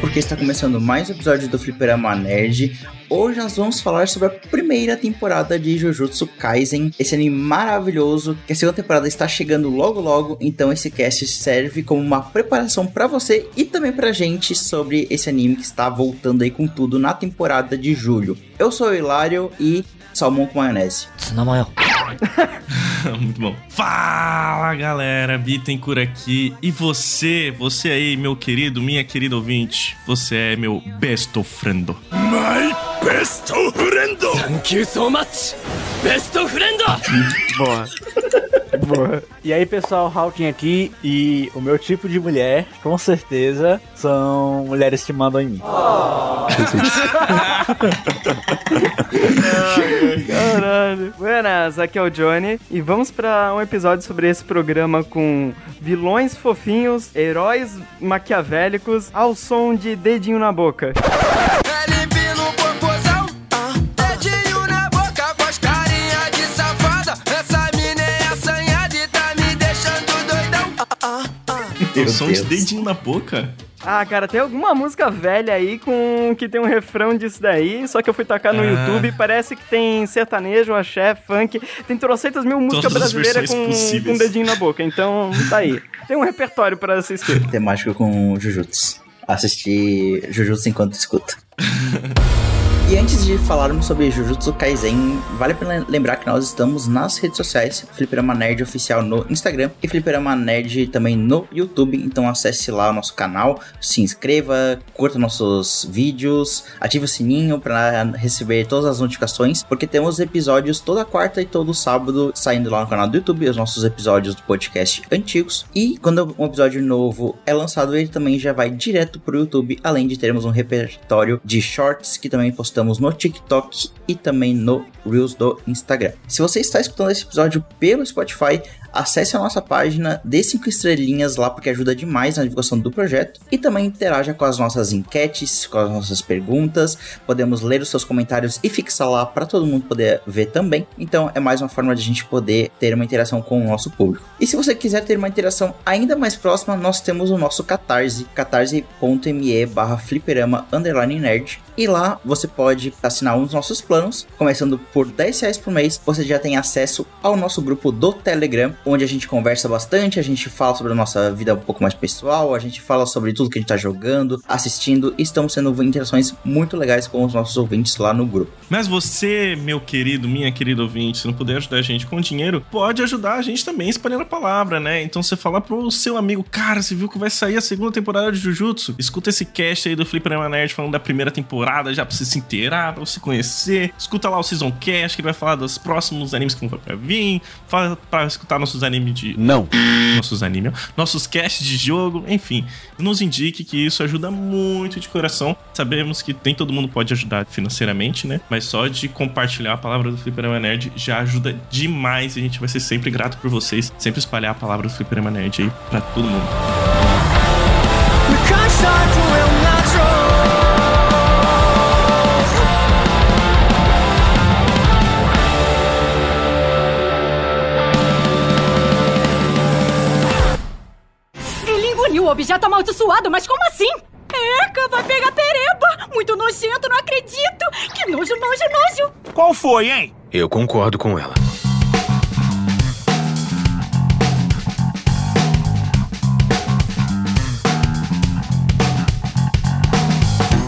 porque está começando mais um episódio do Fliperama Nerd. Hoje nós vamos falar sobre a primeira temporada de Jujutsu Kaisen, esse anime maravilhoso, que a segunda temporada está chegando logo logo, então esse cast serve como uma preparação para você e também pra gente sobre esse anime que está voltando aí com tudo na temporada de julho. Eu sou o Hilário e salmão com maionese. Muito bom. Fala galera, Bittencourt aqui. E você, você aí, meu querido, minha querida ouvinte, você é meu best friend. My best friend! Thank you so much! Best friend! Boa. E aí, pessoal, Hawking aqui. E o meu tipo de mulher, com certeza, são mulheres que mandam em mim. Caralho. Buenas, aqui é o Johnny e vamos pra um episódio sobre esse programa com vilões fofinhos, heróis maquiavélicos ao som de dedinho na boca. Deus. dedinho na boca. Ah, cara, tem alguma música velha aí com que tem um refrão disso daí, só que eu fui tacar no Ah. YouTube, parece que tem sertanejo, axé, funk, tem trocentas mil músicas brasileiras com, com dedinho na boca, então tá aí. Tem um repertório pra assistir. Temático com Jujutsu. Assistir Jujutsu enquanto escuta. E antes de falarmos sobre Jujutsu Kaisen, vale a pena lembrar que nós estamos nas redes sociais, Fliperama Nerd Oficial no Instagram e Fliperama Nerd também no YouTube, então acesse lá o nosso canal, se inscreva, curta nossos vídeos, ative o sininho para receber todas as notificações, porque temos episódios toda quarta e todo sábado saindo lá no canal do YouTube, os nossos episódios do podcast antigos, e quando um episódio novo é lançado, ele também já vai direto pro YouTube, além de termos um repertório de shorts que também postamos no TikTok e também no Reels do Instagram. Se você está escutando esse episódio pelo Spotify, acesse a nossa página, dê 5 estrelinhas lá porque ajuda demais na divulgação do projeto e também interaja com as nossas enquetes, com as nossas perguntas. Podemos ler os seus comentários e fixar lá para todo mundo poder ver também. Então é mais uma forma de a gente poder ter uma interação com o nosso público. E se você quiser ter uma interação ainda mais próxima, nós temos o nosso Catarse, catarse.me barra fliperama underline nerd. E lá você pode assinar um dos nossos planos, começando por 10 reais por mês, você já tem acesso ao nosso grupo do Telegram, onde a gente conversa bastante, a gente fala sobre a nossa vida um pouco mais pessoal, a gente fala sobre tudo que a gente tá jogando, assistindo, e estão sendo interações muito legais com os nossos ouvintes lá no grupo. Mas você, meu querido, minha querida ouvinte, se não puder ajudar a gente com dinheiro, pode ajudar a gente também espalhando a palavra, né? Então você fala pro seu amigo, cara, você viu que vai sair a segunda temporada de Jujutsu? Escuta esse cast aí do Fliperama Nerd falando da primeira temporada, já pra você se inteirar, pra você conhecer. Escuta lá o Season Cast, que vai falar dos próximos animes que vão pra vir. Fala pra escutar nossos animes de... Não. Nossos animes, nossos casts de jogo, enfim. Nos indique que isso ajuda muito de coração. Sabemos que nem todo mundo pode ajudar financeiramente, né? Mas só de compartilhar a palavra do Fliperama Nerd já ajuda demais. E a gente vai ser sempre grato por vocês. Sempre espalhar a palavra do Fliperama Nerd aí pra todo mundo. Ele o objeto amaldiçoado, mas como assim? Eca, vai pegar pereba! Muito nojento, não acredito! Que nojo, nojo, nojo! Qual foi, hein? Eu concordo com ela.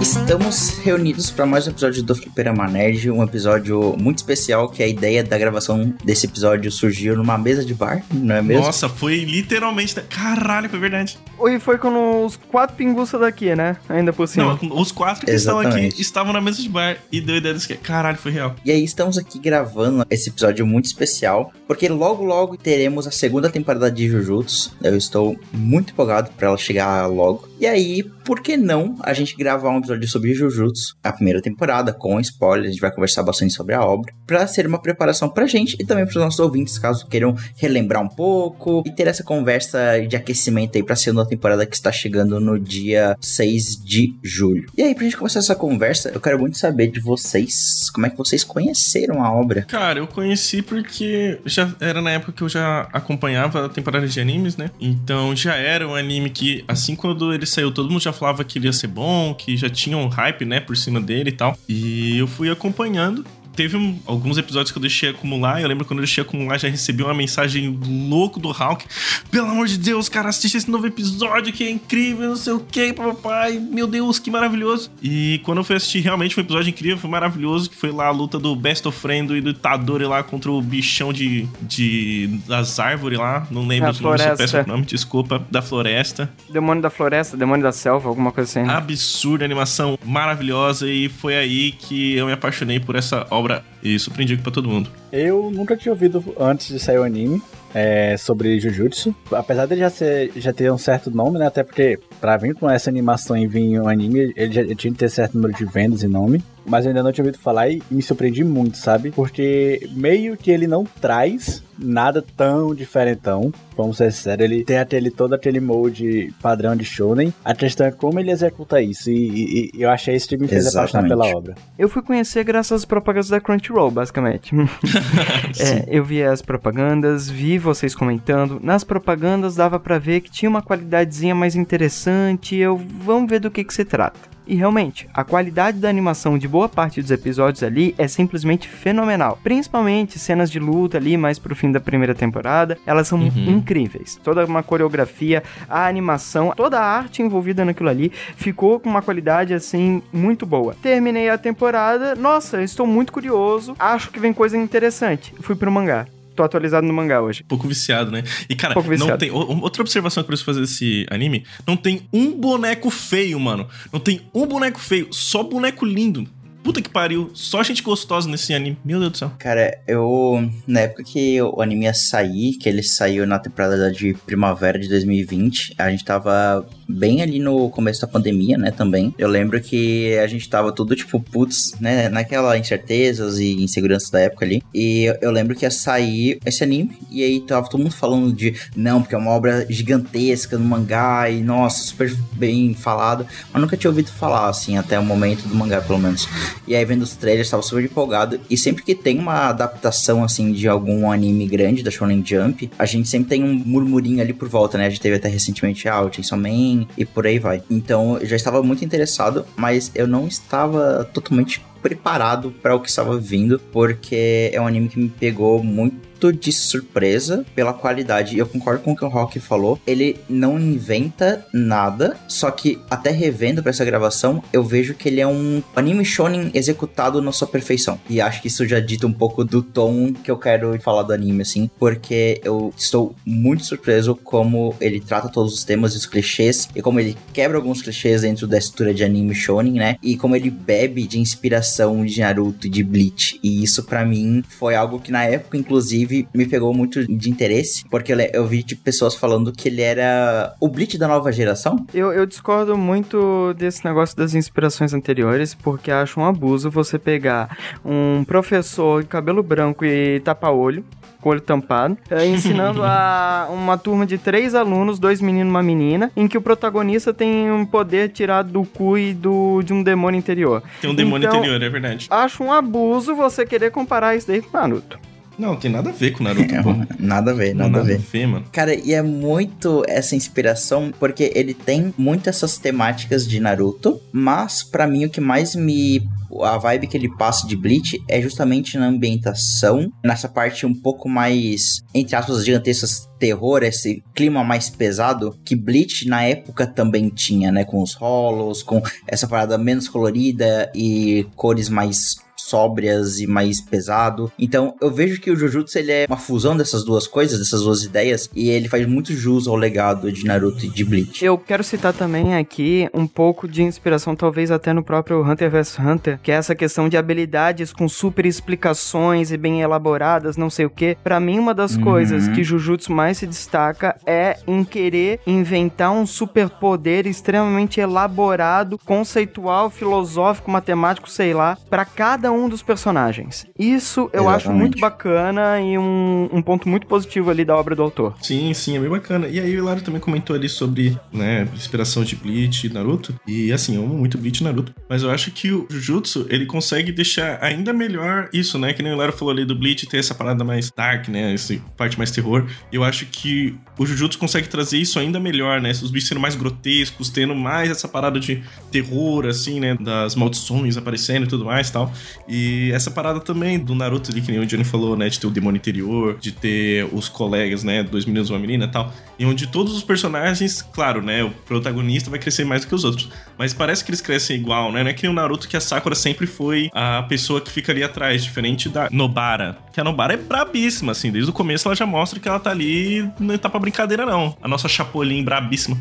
Estamos reunidos para mais um episódio do Fliperama Nerd, um episódio muito especial que a ideia da gravação desse episódio surgiu numa mesa de bar, não é mesmo? Nossa, foi literalmente. Caralho, foi verdade. E foi com os quatro pinguças daqui, né? Ainda por cima. Não, os quatro que estão aqui Exatamente. estavam na mesa de bar e deu ideia desse que. Caralho, foi real. E aí estamos aqui gravando esse episódio muito especial, porque logo logo teremos a segunda temporada de Jujutsu. Eu estou muito empolgado para ela chegar logo. E aí, por que não a gente gravar um episódio sobre Jujutsu, a primeira temporada, com spoilers, a gente vai conversar bastante sobre a obra. Pra ser uma preparação pra gente e também pros nossos ouvintes, caso queiram relembrar um pouco e ter essa conversa de aquecimento aí pra segunda temporada que está chegando no dia 6 de julho. E aí, pra gente começar essa conversa, eu quero muito saber de vocês, como é que vocês conheceram a obra? Cara, eu conheci porque já era na época que eu já acompanhava a temporada de animes, né? Então já era um anime que, assim quando ele saiu, todo mundo já falava que ele ia ser bom, que já tinha um hype, né, por cima dele e tal. E eu fui acompanhando. Teve um- alguns episódios que eu deixei acumular. Eu lembro quando eu deixei acumular, já recebi uma mensagem louco do Hulk. Pelo amor de Deus, cara, assiste esse novo episódio que é incrível, não sei o que, papai. Meu Deus, que maravilhoso. E quando eu fui assistir, realmente foi um episódio incrível, foi maravilhoso. Que foi lá a luta do Best of Friend e do Itadori lá contra o bichão de, de das árvores lá. Não lembro eu floresta. peço o nome, desculpa. Da floresta. Demônio da floresta, demônio da selva, alguma coisa assim. né? Absurda, animação maravilhosa. E foi aí que eu me apaixonei por essa obra e surpreendi pra todo mundo. Eu nunca tinha ouvido antes de sair o anime é, sobre Jujutsu. Apesar dele já, ser, já ter um certo nome, né? Até porque pra vir com essa animação e vir um anime, ele já tinha que ter certo número de vendas e nome. Mas eu ainda não tinha ouvido falar e me surpreendi muito, sabe? Porque meio que ele não traz nada tão diferentão. Vamos ser sinceros, ele tem aquele, todo aquele molde padrão de shonen. A questão é como ele executa isso. E, e- e eu achei isso que me fez apaixonar Exatamente. pela obra. Eu fui conhecer graças às propagandas da Crunchyroll, basicamente. É, eu vi as propagandas, vi vocês comentando. Nas propagandas dava pra ver que tinha uma qualidadezinha mais interessante. Eu vamos ver do que que se trata. E realmente, a qualidade da animação de boa parte dos episódios ali é simplesmente fenomenal. Principalmente cenas de luta ali mais pro fim da primeira temporada, elas são incríveis. Toda uma coreografia, a animação, toda a arte envolvida naquilo ali ficou com uma qualidade assim muito boa. Terminei a temporada, nossa, estou muito curioso, acho que vem coisa interessante. Fui pro mangá. Tô atualizado no mangá hoje. Pouco viciado, né? E, cara, Pouco não viciado. tem. o- Outra observação que eu preciso fazer desse anime: não tem um boneco feio, mano. Não tem um boneco feio, só boneco lindo. Puta que pariu, só gente gostosa nesse anime. Meu Deus do céu. Cara, eu. Na época que o anime ia sair, que ele saiu na temporada de primavera de 2020, a gente tava bem ali no começo da pandemia, né? Também. Eu lembro que a gente tava tudo tipo, putz, né? Naquela incertezas e inseguranças da época ali. E eu lembro que ia sair esse anime, e aí tava todo mundo falando de não, porque é uma obra gigantesca no mangá, e nossa, super bem falado. Mas nunca tinha ouvido falar, assim, até o momento do mangá, pelo menos. E aí, vendo os trailers, tava super empolgado. E sempre que tem uma adaptação, assim, de algum anime grande da Shonen Jump, a gente sempre tem um murmurinho ali por volta, né? A gente teve até recentemente ah, o Chainsaw Man e por aí vai. Então, eu já estava muito interessado, mas eu não estava totalmente preparado para o que estava vindo, porque é um anime que me pegou muito de surpresa pela qualidade. Eu concordo com o que o Rock falou. Ele não inventa nada, só que até revendo pra essa gravação, eu vejo que ele é um anime shonen executado na sua perfeição. E acho que isso já dita um pouco do tom que eu quero falar do anime, assim, porque eu estou muito surpreso como ele trata todos os temas e os clichês, e como ele quebra alguns clichês dentro da estrutura de anime shonen, né? E como ele bebe de inspiração de Naruto e de Bleach. E isso pra mim foi algo que na época, inclusive, me pegou muito de interesse, porque eu le- eu vi tipo, pessoas falando que ele era o Bleach da nova geração. Eu, eu discordo muito desse negócio das inspirações anteriores, porque acho um abuso você pegar um professor de cabelo branco e tapa-olho, com o olho tampado, eh, ensinando a uma turma de três alunos, dois meninos e uma menina, em que o protagonista tem um poder tirado do cu e do, de um demônio interior. Tem um demônio Então, interior, é verdade. Acho um abuso você querer comparar isso daí com Naruto. Não, tem nada a ver com Naruto, pô. Nada a ver, nada, a ver. ver, mano. Cara, e é muito essa inspiração, porque ele tem muito essas temáticas de Naruto, mas pra mim o que mais me. A vibe que ele passa de Bleach é justamente na ambientação, nessa parte um pouco mais, entre aspas, gigantescas, terror, esse clima mais pesado que Bleach na época também tinha, né? Com os hollows, com essa parada menos colorida e cores mais sóbrias e mais pesado. Então, eu vejo que o Jujutsu ele é uma fusão dessas duas coisas, dessas duas ideias, e ele faz muito jus ao legado de Naruto e de Bleach. Eu quero citar também aqui um pouco de inspiração, talvez até no próprio Hunter vs Hunter, que é essa questão de habilidades com super explicações e bem elaboradas, não sei o que. Pra mim, uma das coisas que Jujutsu mais se destaca é em querer inventar um superpoder extremamente elaborado, conceitual, filosófico, matemático, sei lá, pra cada um dos personagens. Isso eu acho Exatamente. muito bacana e um, um ponto muito positivo ali da obra do autor. Sim, sim, é bem bacana. E aí o Hilário também comentou ali sobre, né, inspiração de Bleach e Naruto. E assim, eu amo muito Bleach e Naruto. Mas eu acho que o Jujutsu, ele consegue deixar ainda melhor isso, né? Que nem o Hilário falou ali do Bleach ter essa parada mais dark, né? Essa parte mais terror. Eu acho que o Jujutsu consegue trazer isso ainda melhor, né? Os bichos sendo mais grotescos, tendo mais essa parada de terror, assim, né? Das maldições aparecendo e tudo mais e tal. E essa parada também do Naruto ali, que nem o Johnny falou, né? De ter o demônio interior, de ter os colegas, né? Dois meninos e uma menina e tal. E onde todos os personagens, claro, né? O protagonista vai crescer mais do que os outros. Mas parece que eles crescem igual, né? Não é que nem o Naruto que a Sakura sempre foi a pessoa que fica ali atrás, diferente da Nobara. Que a Nobara é brabíssima, assim. Desde o começo ela já mostra que ela tá ali, não tá pra brincadeira, não. A nossa Chapolin brabíssima.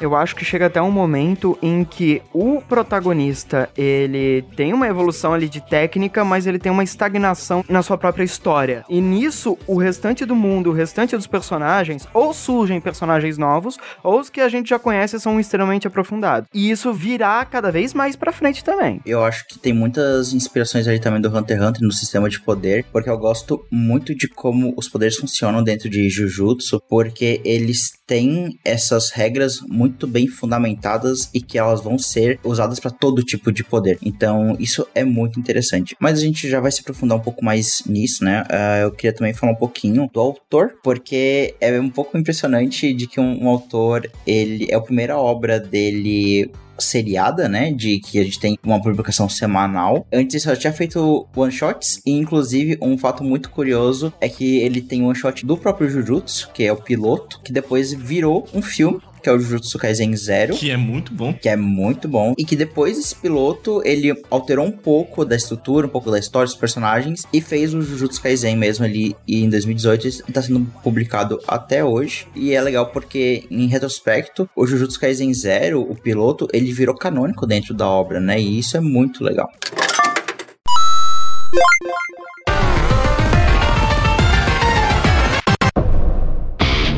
Eu acho que chega até um momento em que o protagonista, ele tem uma evolução ali de técnica, mas ele tem uma estagnação na sua própria história. E nisso, o restante do mundo, o restante dos personagens, ou surgem personagens novos, ou os que a gente já conhece são extremamente aprofundados. E isso virá cada vez mais pra frente também. Eu acho que tem muitas inspirações ali também do Hunter x Hunter no sistema de poder, porque eu gosto muito de como os poderes funcionam dentro de Jujutsu, porque eles têm essas regras muito bem fundamentadas e que elas vão ser usadas para todo tipo de poder. Então, isso é muito interessante. Mas a gente já vai se aprofundar um pouco mais nisso, né? Ah, eu queria também falar um pouquinho do autor, porque é um pouco impressionante de que um, um autor, ele é a primeira obra dele seriada, né? De que a gente tem uma publicação semanal. Antes só tinha feito one shots, e inclusive um fato muito curioso é que ele tem um one shot do próprio Jujutsu, que é o piloto, que depois virou um filme. Que é o Jujutsu Kaisen Zero. Que é muito bom. Que é muito bom. E que depois desse piloto, ele alterou um pouco da estrutura, um pouco da história dos personagens. E fez o Jujutsu Kaisen mesmo ali em 2018. E tá sendo publicado até hoje. E é legal porque, em retrospecto, o Jujutsu Kaisen Zero, o piloto, ele virou canônico dentro da obra, né? E isso é muito legal.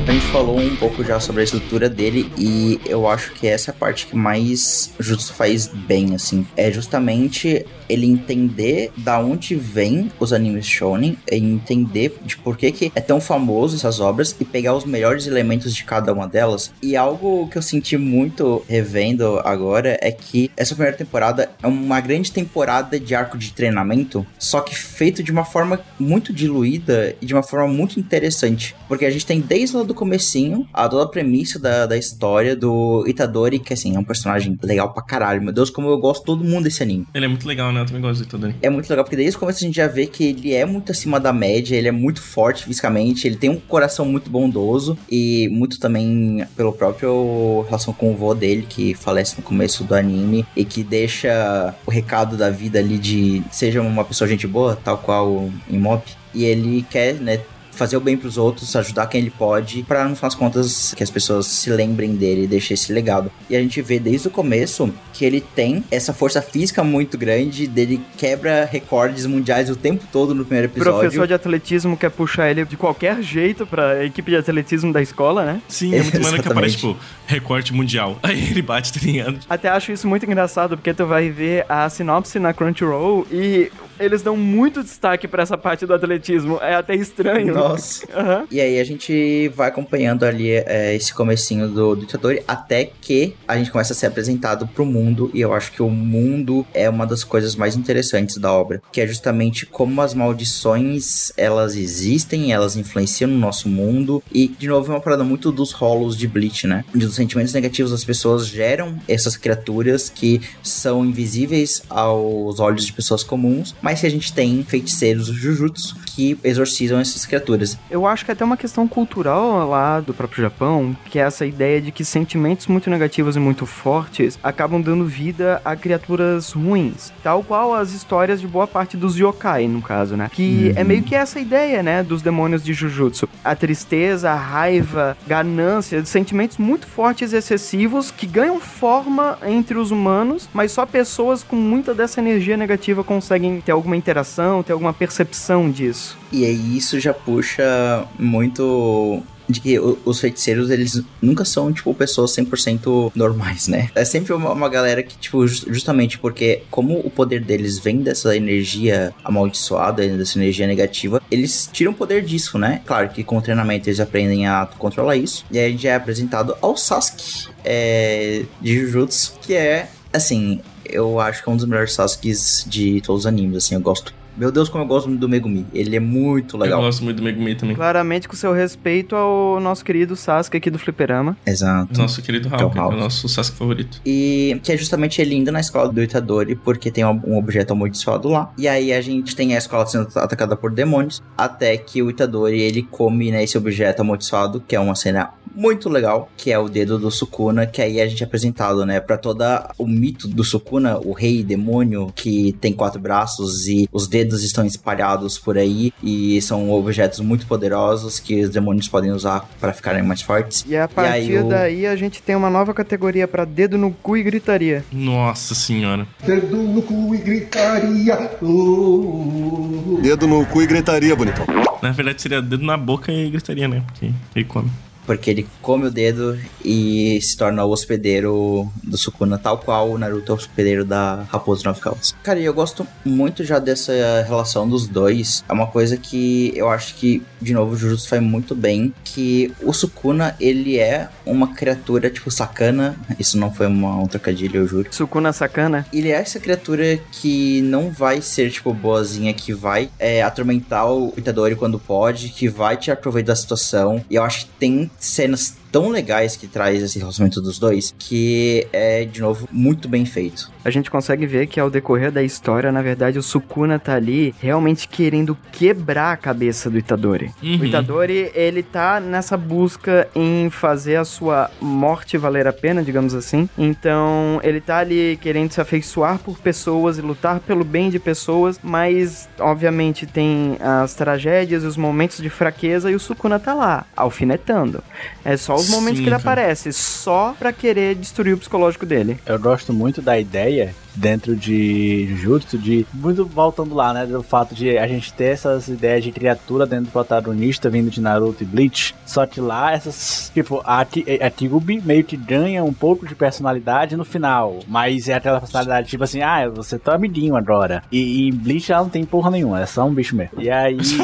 A gente falou um pouco já sobre a estrutura dele e eu acho que essa é a parte que mais Jutsu faz bem, assim. É justamente ele entender da onde vem os animes shonen, e entender de por que, que é tão famoso essas obras e pegar os melhores elementos de cada uma delas. E algo que eu senti muito revendo agora é que essa primeira temporada é uma grande temporada de arco de treinamento, só que feito de uma forma muito diluída e de uma forma muito interessante. Porque a gente tem desde lá do comecinho a toda a premissa da, da história do Itadori, que assim, é um personagem legal pra caralho. Meu Deus, como eu gosto de todo mundo desse anime. Ele é muito legal, né? Eu também gosto de Itadori. É muito legal, porque desde o começo a gente já vê que ele é muito acima da média, ele é muito forte fisicamente, ele tem um coração muito bondoso e muito também pelo próprio relação com o vô dele, que falece no começo do anime e que deixa o recado da vida ali de seja uma pessoa gente boa, tal qual em Mop. E ele quer, né, fazer o bem pros outros, ajudar quem ele pode, para no final das contas que as pessoas se lembrem dele e deixem esse legado. E a gente vê desde o começo que ele tem essa força física muito grande, dele quebra recordes mundiais o tempo todo no primeiro O episódio. professor de atletismo quer puxar ele de qualquer jeito pra equipe de atletismo da escola, né? Sim, é muito maneiro que aparece, tipo, recorte mundial. Aí ele bate, tá ligado? Até acho isso muito engraçado, porque tu vai ver a sinopse na Crunchyroll e eles dão muito destaque pra essa parte do atletismo. É até estranho. Nossa. Aham. E aí a gente vai acompanhando ali é, esse comecinho do, do Itadori até que a gente começa a ser apresentado pro mundo e eu acho que o mundo é uma das coisas mais interessantes da obra, que é justamente como as maldições elas existem, elas influenciam no nosso mundo e de novo é uma parada muito dos rolos de Bleach, né? Onde os sentimentos negativos das pessoas geram essas criaturas que são invisíveis aos olhos de pessoas comuns, mas que a gente tem feiticeiros Jujutsu que exorcizam essas criaturas. Eu acho que é até uma questão cultural lá do próprio Japão, que é essa ideia de que sentimentos muito negativos e muito fortes acabam dando vida a criaturas ruins. Tal qual as histórias de boa parte dos yokai, no caso, né? Que é meio que essa ideia, né, dos demônios de Jujutsu. A tristeza, a raiva, ganância, sentimentos muito fortes e excessivos que ganham forma entre os humanos, mas só pessoas com muita dessa energia negativa conseguem ter alguma interação, ter alguma percepção disso. E aí isso já puxa muito de que os feiticeiros, eles nunca são, tipo, pessoas 100% normais, né? É sempre uma, uma galera que, tipo, jus- justamente porque como o poder deles vem dessa energia amaldiçoada, dessa energia negativa, eles tiram o poder disso, né? Claro que com o treinamento eles aprendem a controlar isso. E aí a gente é apresentado ao Sasuke é, de Jujutsu, que é, assim, eu acho que é um dos melhores Sasukes de todos os animes, assim, eu gosto. Meu Deus, como eu gosto do Megumi. Ele é muito legal. Eu gosto muito do Megumi também. Claramente com seu respeito ao nosso querido Sasuke aqui do Fliperama. Exato. Nosso querido Que é o Hulk, é o Hulk. nosso Sasuke favorito. E que é justamente ele indo na escola do Itadori, porque tem um um objeto amaldiçoado lá. E aí a gente tem a escola sendo atacada por demônios, até que o Itadori ele come né, esse objeto amaldiçoado, que é uma cena muito legal, que é o dedo do Sukuna, que aí a gente é apresentado, né, para toda o mito do Sukuna, o rei demônio que tem quatro braços e os dedos estão espalhados por aí e são objetos muito poderosos que os demônios podem usar para ficarem mais fortes. E a partir aí o- daí a gente tem uma nova categoria pra dedo no cu e gritaria. Nossa senhora. Dedo no cu e gritaria. oh. Dedo no cu e gritaria, bonitão. Na verdade seria dedo na boca e gritaria, né? Porque ele come. Porque ele come o dedo e se torna o hospedeiro do Sukuna, tal qual o Naruto é o hospedeiro da Raposa Nove Caudas. Cara, e eu gosto muito já dessa relação dos dois. É uma coisa que eu acho que, de novo, o Jujutsu faz muito bem. Que o Sukuna, ele é uma criatura, tipo, sacana. Isso não foi uma, um trocadilho, eu juro. Sukuna sacana. Ele é essa criatura que não vai ser, tipo, boazinha, que vai é, atormentar o Itadori quando pode, que vai tirar proveito da situação. E eu acho que tem cenas tão legais que traz esse relacionamento dos dois, que é, de novo, muito bem feito. A gente consegue ver que ao decorrer da história, na verdade, o Sukuna tá ali realmente querendo quebrar a cabeça do Itadori. Uhum. O Itadori, ele tá nessa busca em fazer a sua morte valer a pena, digamos assim. Então, ele tá ali querendo se afeiçoar por pessoas e lutar pelo bem de pessoas, mas, obviamente, tem as tragédias e os momentos de fraqueza e o Sukuna tá lá, alfinetando. É só os momentos Sim, que ele cara. aparece, só pra querer destruir o psicológico dele. Eu gosto muito da ideia dentro de Jujutsu, de muito voltando lá, né, do fato de a gente ter essas ideias de criatura dentro do protagonista vindo de Naruto e Bleach, só que lá essas, tipo, a, a Tigubi meio que ganha um pouco de personalidade no final, mas é aquela personalidade tipo assim, ah, você tá amiguinho agora, e, e em Bleach ela não tem porra nenhuma, é só um bicho mesmo. E aí...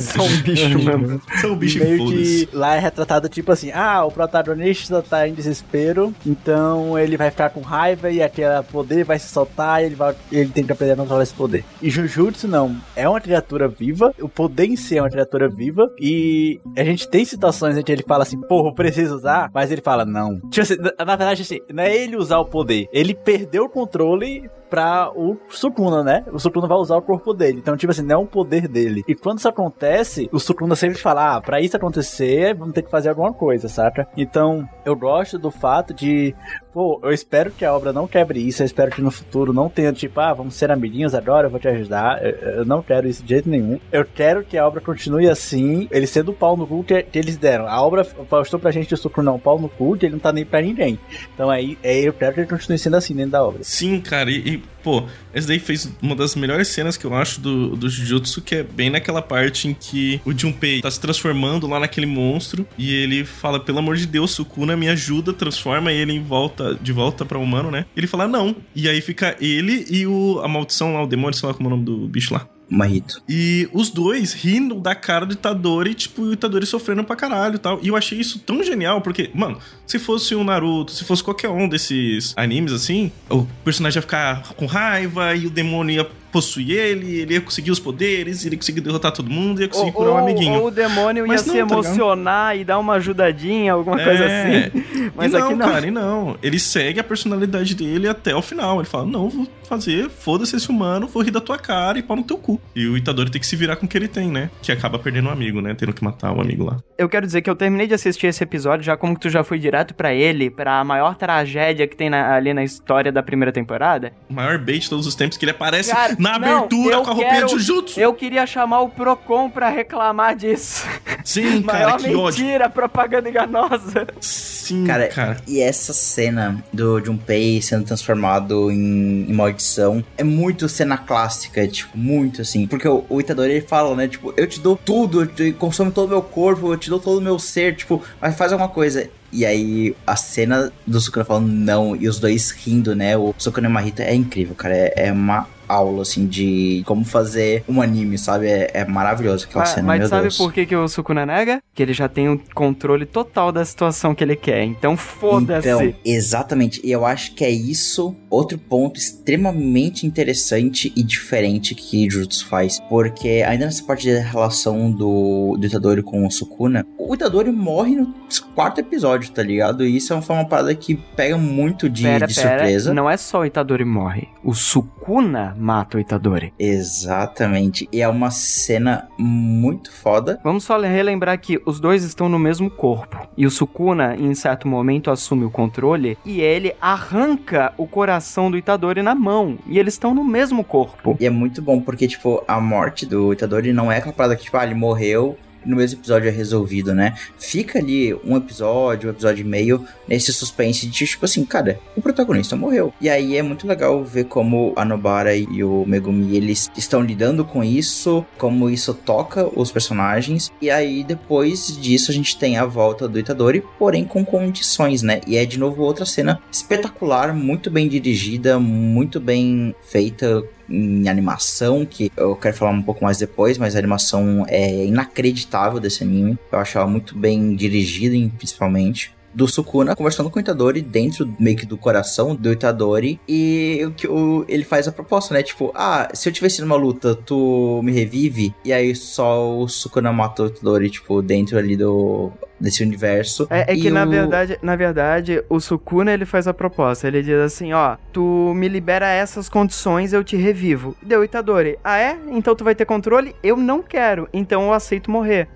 Só um bicho mesmo. São bicho meio que lá é retratado tipo assim, ah, o protagonista tá em desespero, então ele vai ficar com raiva e poder vai se soltar e ele, vai, ele tem que aprender a controlar esse poder. E Jujutsu não, é uma criatura viva, o poder em si é uma criatura viva. E a gente tem situações em que ele fala assim, porra, eu preciso usar, mas ele fala não. Tipo assim, na, na verdade assim, não é ele usar o poder, ele perdeu o controle pra o Sukuna, né? O Sukuna vai usar o corpo dele. Então, tipo assim, não é um poder dele. E quando isso acontece, o Sukuna sempre fala: ah, pra isso acontecer, vamos ter que fazer alguma coisa, saca? Então, eu gosto do fato de. Pô, eu espero que a obra não quebre isso. Eu espero que no futuro não tenha, tipo, ah, vamos ser amiguinhos agora, eu vou te ajudar. Eu, eu não quero isso de jeito nenhum. Eu quero que a obra continue assim, ele sendo o pau no cu que, que eles deram. A obra postou pra gente o Sukuna é um pau no cu, que ele não tá nem pra ninguém. Então aí, é, eu quero que ele continue sendo assim dentro da obra. Sim, cara, e, e, pô, esse daí fez uma das melhores cenas que eu acho do, do Jujutsu, que é bem naquela parte em que o Junpei tá se transformando lá naquele monstro e ele fala, pelo amor de Deus, Sukuna, me ajuda, transforma ele em volta, de volta pra humano, né? Ele fala, não. E aí fica ele e o, a maldição lá, o demônio, sei lá como é o nome do bicho lá. Marrito. E os dois rindo da cara do Itadori, tipo, o Itadori sofrendo pra caralho e tal. E eu achei isso tão genial, porque, mano, se fosse o Naruto, se fosse qualquer um desses animes assim, o personagem ia ficar com raiva e o demônio ia possuir ele, ele ia conseguir os poderes, ele ia conseguir derrotar todo mundo, ia conseguir Ou, curar um ou- amiguinho. ou o demônio Mas ia não, se tá emocionar e dar uma ajudadinha, alguma coisa É. assim. Mas e não, aqui não. cara, e não. Ele segue a personalidade dele até o final. Ele fala: Não, vou fazer, foda-se esse humano, vou rir da tua cara e pau no teu cu. E o Itadori tem que se virar com o que ele tem, né? Que acaba perdendo um amigo, né? Tendo que matar o amigo lá. Eu quero dizer que eu terminei de assistir esse episódio, já como que tu já foi direto pra ele, pra a maior tragédia que tem na- ali na história da primeira temporada. O maior bait de todos os tempos que ele aparece Cara, na não, abertura eu com a roupinha quero- de Jujutsu. Eu queria chamar o Procon pra reclamar disso. Sim, cara, Maior que ódio. mentira, propaganda enganosa. Sim, Cara, cara. e essa cena do Junpei sendo transformado em, em maldição é muito cena clássica, tipo, muito assim. Porque o, o Itadori ele fala, né? Tipo, eu te dou tudo, eu te consumo todo o meu corpo, eu te dou todo o meu ser, tipo, mas faz alguma coisa. E aí, a cena do Sukuna falando não e os dois rindo, né? O Sukuna e o Mahito é incrível, cara. É, é uma aula, assim, de como fazer um anime, sabe? É, é maravilhoso aquela Mas, cena, mas sabe Deus. por que, que o Sukuna nega? Que ele já tem o controle total da situação que ele quer. Então foda-se. Então, exatamente. E eu acho que é isso outro ponto extremamente interessante e diferente que Jujutsu faz. Porque ainda nessa parte da relação do, do Itadori com o Sukuna, o Itadori morre no quarto episódio, tá ligado? E isso é uma parada que pega muito de, pera, de pera, surpresa. não é só o Itadori morre. O Sukuna mata o Itadori. Exatamente. E é uma cena muito foda. Vamos só relembrar que os dois estão no mesmo corpo. E o Sukuna, em certo momento, assume o controle e ele arranca o coração do Itadori na mão. E eles estão no mesmo corpo. E é muito bom porque, tipo, a morte do Itadori não é aquela parada que, tipo, ah, ele morreu no mesmo episódio é resolvido, né? Fica ali um episódio, um episódio e meio nesse suspense de, tipo assim, cara, o protagonista morreu. E aí é muito legal ver como a Nobara e o Megumi, eles estão lidando com isso, como isso toca os personagens. E aí, depois disso, a gente tem a volta do Itadori, porém com condições, né? E é, de novo, outra cena espetacular, muito bem dirigida, muito bem feita, em animação, que eu quero falar um pouco mais depois, mas a animação é inacreditável desse anime. Eu acho ela muito bem dirigida, principalmente. Do Sukuna conversando com o Itadori dentro meio que do coração do Itadori. E o que ele faz a proposta, né? Tipo, ah, se eu tivesse numa luta, tu me revive? E aí só o Sukuna mata o Itadori, tipo, dentro ali do desse universo. É, é que na o- verdade, na verdade, o Sukuna ele faz a proposta. Ele diz assim, ó, tu me libera essas condições, eu te revivo. Deu Itadori. Ah é? Então tu vai ter controle? Eu não quero. Então eu aceito morrer.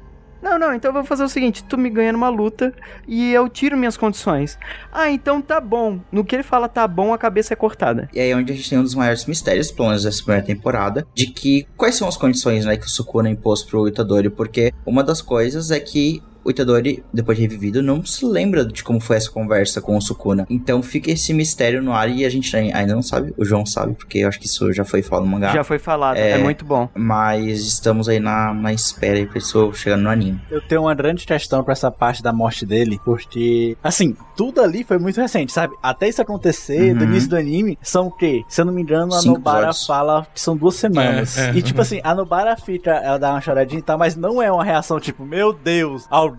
Não, não, então eu vou fazer o seguinte, tu me ganha numa luta e eu tiro minhas condições. Ah, então tá bom. No que ele fala tá bom, a cabeça é cortada. E aí é onde a gente tem um dos maiores mistérios, pelo menos dessa primeira temporada, de que quais são as condições, né, que o Sukuna impôs pro Itadori, porque uma das coisas é que o Itadori, depois de revivido, não se lembra de como foi essa conversa com o Sukuna. Então fica esse mistério no ar e a gente ainda não sabe, o João sabe, porque eu acho que isso já foi falado no mangá. Já foi falado, é, É. muito bom. Mas estamos aí na, na espera aí pra isso chegar no anime. Eu tenho uma grande questão pra essa parte da morte dele, porque, assim, tudo ali foi muito recente, sabe? Até isso acontecer, do Uhum. início do anime, são o quê? Se eu não me engano, a Cinco Nobara episódios. fala que são duas semanas. É, é, e, tipo assim, a Nobara fica, ela dá uma choradinha e tal, mas não é uma reação tipo, meu Deus, alguém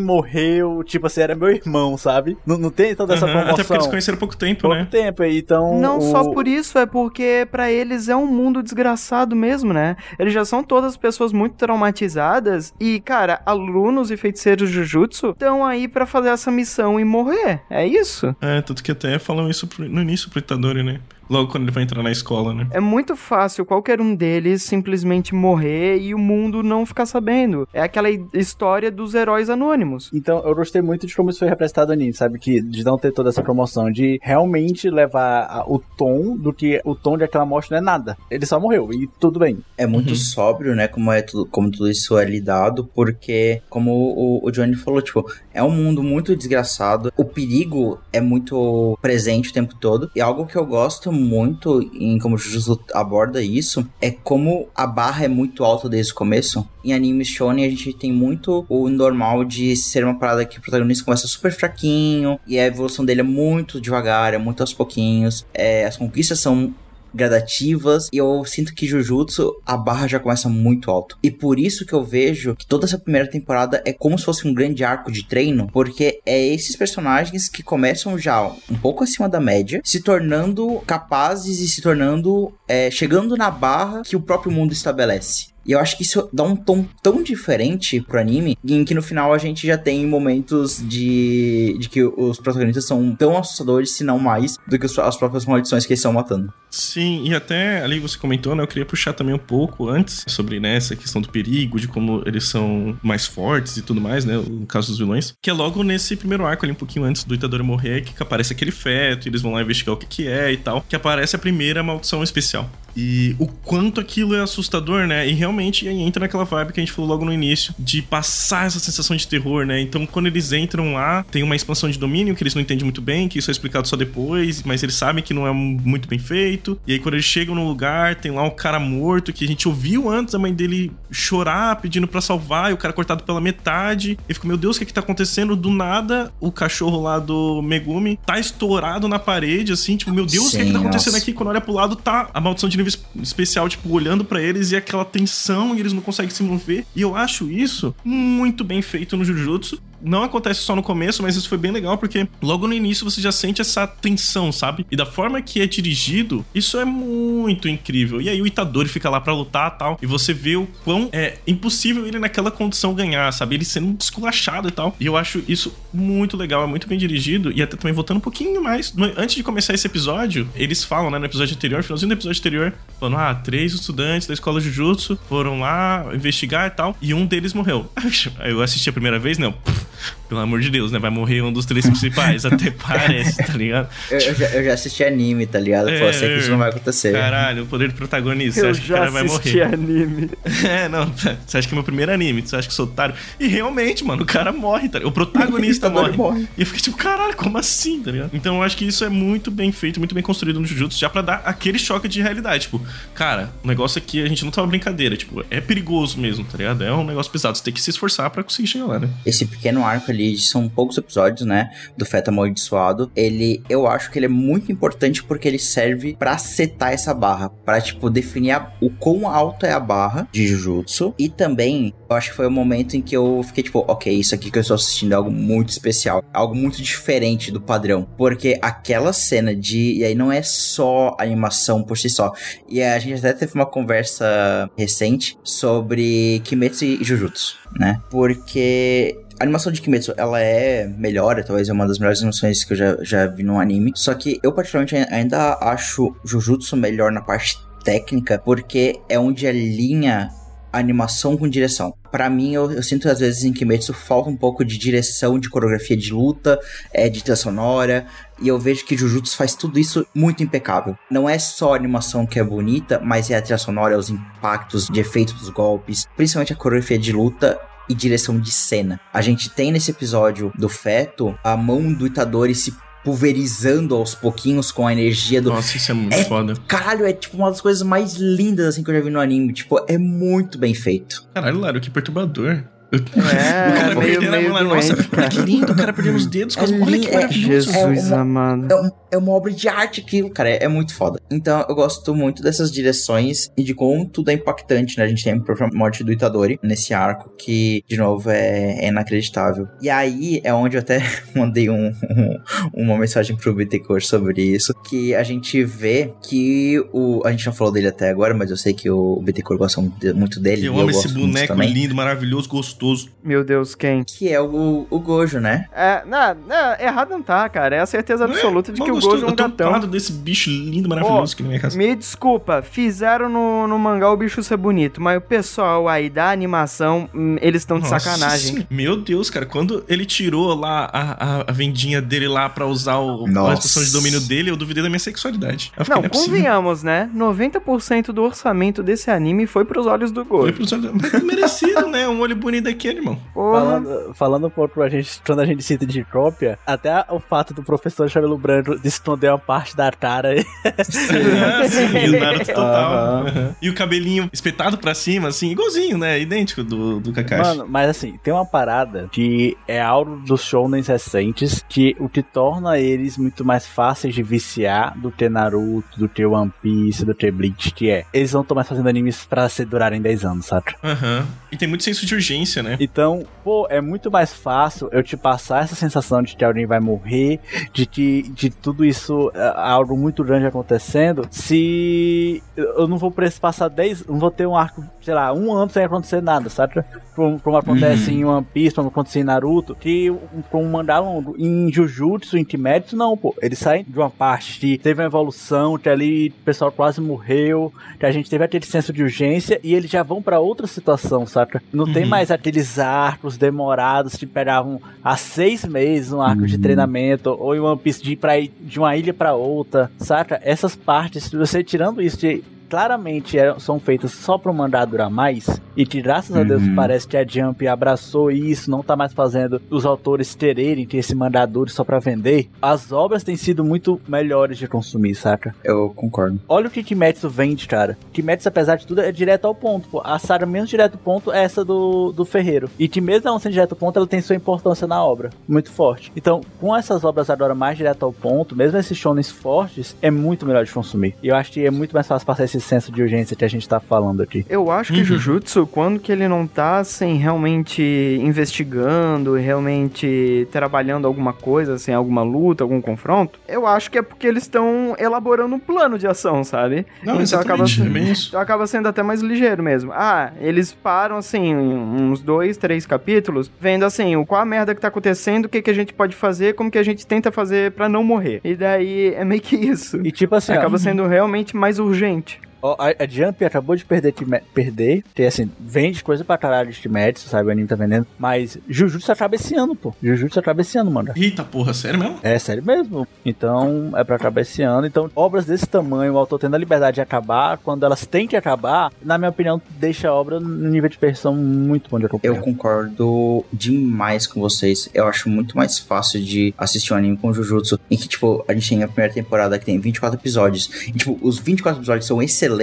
morreu, tipo assim, era meu irmão, sabe? Não, não tem toda essa Aham, promoção. Até porque eles conheceram pouco tempo, Pouco né? tempo, então. Não o- só por isso, é porque pra eles é um mundo desgraçado mesmo, né? Eles já são todas pessoas muito traumatizadas e, cara, alunos e feiticeiros Jujutsu estão aí pra fazer essa missão e morrer. É isso. É, tanto que até falam isso pro- no início pro Itadori, né? Logo quando ele vai entrar na escola, né? É muito fácil qualquer um deles simplesmente morrer e o mundo não ficar sabendo. É aquela hi- história dos heróis anônimos. Então, eu gostei muito de como isso foi representado anime, sabe? Que de não ter toda essa promoção, de realmente levar a- o tom do que o tom de aquela morte não é nada. Ele só morreu e tudo bem. É muito Uhum. sóbrio, né? Como, é tudo, como tudo isso é lidado, porque, como o, o Johnny falou, tipo, é um mundo muito desgraçado. O perigo é muito presente o tempo todo. E algo que eu gosto muito em como Jujutsu aborda isso é como a barra é muito alta desde o começo. Em animes shonen a gente tem muito o normal de ser uma parada que o protagonista começa super fraquinho e a evolução dele é muito devagar, é muito aos pouquinhos. É, as conquistas são gradativas e eu sinto que Jujutsu a barra já começa muito alto. E por isso que eu vejo que toda essa primeira temporada é como se fosse um grande arco de treino, porque é esses personagens que começam já um pouco acima da média, se tornando capazes e se tornando é, chegando na barra que o próprio mundo estabelece. E eu acho que isso dá um tom tão diferente pro anime, em que no final a gente já tem momentos de, de que os protagonistas são tão assustadores, se não mais, do que as próprias maldições que eles estão matando. Sim, e até ali você comentou, né? Eu queria puxar também um pouco antes sobre né, essa questão do perigo, de como eles são mais fortes e tudo mais, né? No caso dos vilões. Que é logo nesse primeiro arco ali, um pouquinho antes do Itadori morrer, que aparece aquele feto, e eles vão lá investigar o que, que é e tal. Que aparece a primeira maldição especial. E o quanto aquilo é assustador, né? E realmente aí entra naquela vibe que a gente falou logo no início, de passar essa sensação de terror, né? Então, quando eles entram lá, tem uma expansão de domínio que eles não entendem muito bem, que isso é explicado só depois, mas eles sabem que não é muito bem feito. E aí, quando eles chegam no lugar, tem lá um cara morto que a gente ouviu antes a mãe dele chorar, pedindo pra salvar, e o cara cortado pela metade. E fica, meu Deus, o que é que tá acontecendo? Do nada, o cachorro lá do Megumi tá estourado na parede, assim, tipo, meu Deus, o que é que tá acontecendo nossa. aqui? Quando olha pro lado, tá a maldição de nível es- especial, tipo, olhando pra eles e aquela tensão e eles não conseguem se mover. E eu acho isso muito bem feito no Jujutsu. Não acontece só no começo, mas isso foi bem legal porque logo no início você já sente essa tensão, sabe? E da forma que é dirigido, isso é muito incrível. E aí o Itadori fica lá pra lutar tal, e você vê o quão é impossível ele naquela condição ganhar, sabe? Ele sendo esculachado e tal. E eu acho isso muito legal, é muito bem dirigido. E até também voltando um pouquinho mais, antes de começar esse episódio, eles falam, né, no episódio anterior, finalzinho do episódio anterior, falando: ah, três estudantes da escola Jujutsu foram lá investigar e tal, e um deles morreu. Eu assisti a primeira vez, não. pff, Pelo amor de Deus, né? Vai morrer um dos três principais. Até parece, tá ligado? Eu, eu já, eu já assisti anime, tá ligado? Pô, eu sei que isso não vai acontecer. Caralho, o poder do protagonista. Você Eu acha que o já cara vai assisti morrer? anime. É, não. Você acha que é meu primeiro anime? Você acha que sou otário? E realmente, mano, o cara morre, tá ligado? O protagonista morre. morre. E eu fiquei tipo, caralho, como assim, tá ligado? Então eu acho que isso é muito bem feito, muito bem construído no Jujutsu, já pra dar aquele choque de realidade. Tipo, cara, o negócio aqui a gente não tá uma brincadeira. Tipo, é perigoso mesmo, tá ligado? É um negócio pesado. Você tem que se esforçar pra conseguir chegar lá, né? Esse pequeno arco ali, são poucos episódios, né? Do Feta Amaldiçoado. Ele, eu acho que ele é muito importante porque ele serve pra setar essa barra. Pra, tipo, definir a- o quão alta é a barra de Jujutsu. E também, eu acho que foi o momento em que eu fiquei, tipo, ok, isso aqui que eu estou assistindo é algo muito especial. Algo muito diferente do padrão. Porque aquela cena de. E aí não é só animação por si só. E a gente até teve uma conversa recente sobre Kimetsu e Jujutsu, né? Porque a animação de Kimetsu, ela é melhor, talvez é uma das melhores animações que eu já, já vi no anime. Só que eu, particularmente, ainda acho Jujutsu melhor na parte técnica, porque é onde alinha animação com direção. Pra mim, eu, eu sinto às vezes em Kimetsu falta um pouco de direção, de coreografia de luta, é, de trilha sonora, e eu vejo que Jujutsu faz tudo isso muito impecável. Não é só a animação que é bonita, mas é a trilha sonora, os impactos de efeito dos golpes, principalmente a coreografia de luta e direção de cena. A gente tem nesse episódio do feto a mão do Itadori se pulverizando aos pouquinhos com a energia do. Nossa, isso é muito É- foda. Caralho, é tipo uma das coisas mais lindas assim que eu já vi no anime. Tipo, é muito bem feito. Caralho, Lário, que perturbador. É, o cara meio, perdendo a meio mão lá, nossa, doente, olha que cara. lindo, o cara perdendo os dedos. É olha que lindo, é- maravilhoso. Jesus É uma- amado. É, um- é uma obra de arte aquilo, cara. É, é muito foda. Então, eu gosto muito dessas direções e de como tudo é impactante, né? A gente tem a própria morte do Itadori nesse arco, que, de novo, é, é inacreditável. E aí é onde eu até mandei um, um- uma mensagem pro Bittencourt sobre isso, que a gente vê que o... A gente não falou dele até agora, mas eu sei que o Bittencourt gosta muito de- muito dele. Eu e amo esse gosto muito boneco lindo, maravilhoso, gostoso. Meu Deus, quem? Que é o, o Gojo, né? É, não, não, errado não tá, cara. É a certeza absoluta de Mó que o gostoso. Gojo é um Eu tô gatão. desse bicho lindo, maravilhoso Ó, que na minha casa. Me desculpa, fizeram no, no mangá o bicho ser bonito, mas o pessoal aí da animação, hum, eles estão de sacanagem. Senhora. Meu Deus, cara, quando ele tirou lá a, a, a vendinha dele lá pra usar o, a Nossa. expressão de domínio dele, eu duvidei da minha sexualidade. Eu fiquei, Não, é convenhamos, né? 90% do orçamento desse anime foi pros olhos do Foi Gojo. pros olhos- Mas é merecido, né? Um olho bonito irmão. Porra. Falando, falando um pouco pra gente, quando a gente cita de cópia, até o fato do professor de cabelo branco de esconder uma parte da Tara. Ah, sim, o Naruto total. Aham. Aham. E o cabelinho espetado pra cima, assim, igualzinho, né? Idêntico do, do Kakashi. Mano, mas assim, tem uma parada que é algo dos shounens recentes, que o que torna eles muito mais fáceis de viciar do que Naruto, do que One Piece, do que Bleach, que é, eles não estão mais fazendo animes pra se durarem 10 anos, sabe? Aham. E tem muito senso de urgência, né? Então, pô, é muito mais fácil eu te passar essa sensação de que alguém vai morrer, de que de tudo isso, é, algo muito grande acontecendo, se eu não vou passar 10, não vou ter um arco, sei lá, um ano sem acontecer nada, sabe? Como, como acontece em One Piece, como acontece em Naruto, que com um mangá longo, em Jujutsu, em Kimetsu, não, pô, eles saem de uma parte que teve uma evolução, que ali o pessoal quase morreu, que a gente teve aquele senso de urgência e eles já vão pra outra situação, saca? Não tem Uhum. mais aqueles arcos demorados que pegavam há seis meses um arco de treinamento, ou em One Piece de ir pra, de uma ilha pra outra, saca? Essas partes, se você tirando isso de claramente eram- são feitas só pro mandar durar mais, e que graças a Deus Uhum. parece que a Jump abraçou isso, não tá mais fazendo os autores terem que esse mandar dure só pra vender, as obras têm sido muito melhores de consumir, saca? Eu concordo. Olha o que Kimetsu vende, cara. Kimetsu, apesar de tudo, é direto ao ponto. Pô. A saga menos direto ao ponto é essa do, do Ferreiro. E que mesmo não sendo direto ao ponto, ela tem sua importância na obra. Muito forte. Então, com essas obras agora mais direto ao ponto, mesmo esses shonens fortes, é muito melhor de consumir. E eu acho que é muito mais fácil passar esse senso de urgência que a gente tá falando aqui. Eu acho que Uhum. Jujutsu, quando que ele não tá, assim, realmente investigando, realmente trabalhando alguma coisa, assim, alguma luta, algum confronto, eu acho que é porque eles estão elaborando um plano de ação, sabe? Não, Então acaba exatamente. sendo- É. Então acaba sendo até mais ligeiro mesmo. Ah, eles param, assim, uns dois, três capítulos, vendo, assim, o qual a merda que tá acontecendo, o que, que a gente pode fazer, como que a gente tenta fazer pra não morrer. E daí é meio que isso. E tipo assim, ó, Acaba sendo realmente mais urgente. A, a Jump acabou de perder, perder, que assim, vende coisa pra caralho de Kimetsu, sabe? O anime tá vendendo. Mas Jujutsu acaba esse ano, pô. Jujutsu acaba esse ano, mano. Eita porra, sério mesmo? É sério mesmo. Então, é pra acabar esse ano. Então, obras desse tamanho, o autor tendo a liberdade de acabar, quando elas têm que acabar, na minha opinião, deixa a obra no nível de perfeição muito bom de acompanhar. Eu concordo demais com vocês. Eu acho muito mais fácil de assistir um anime com Jujutsu, em que, tipo, a gente tem a primeira temporada que tem 24 episódios. E, tipo, os 24 episódios são excelentes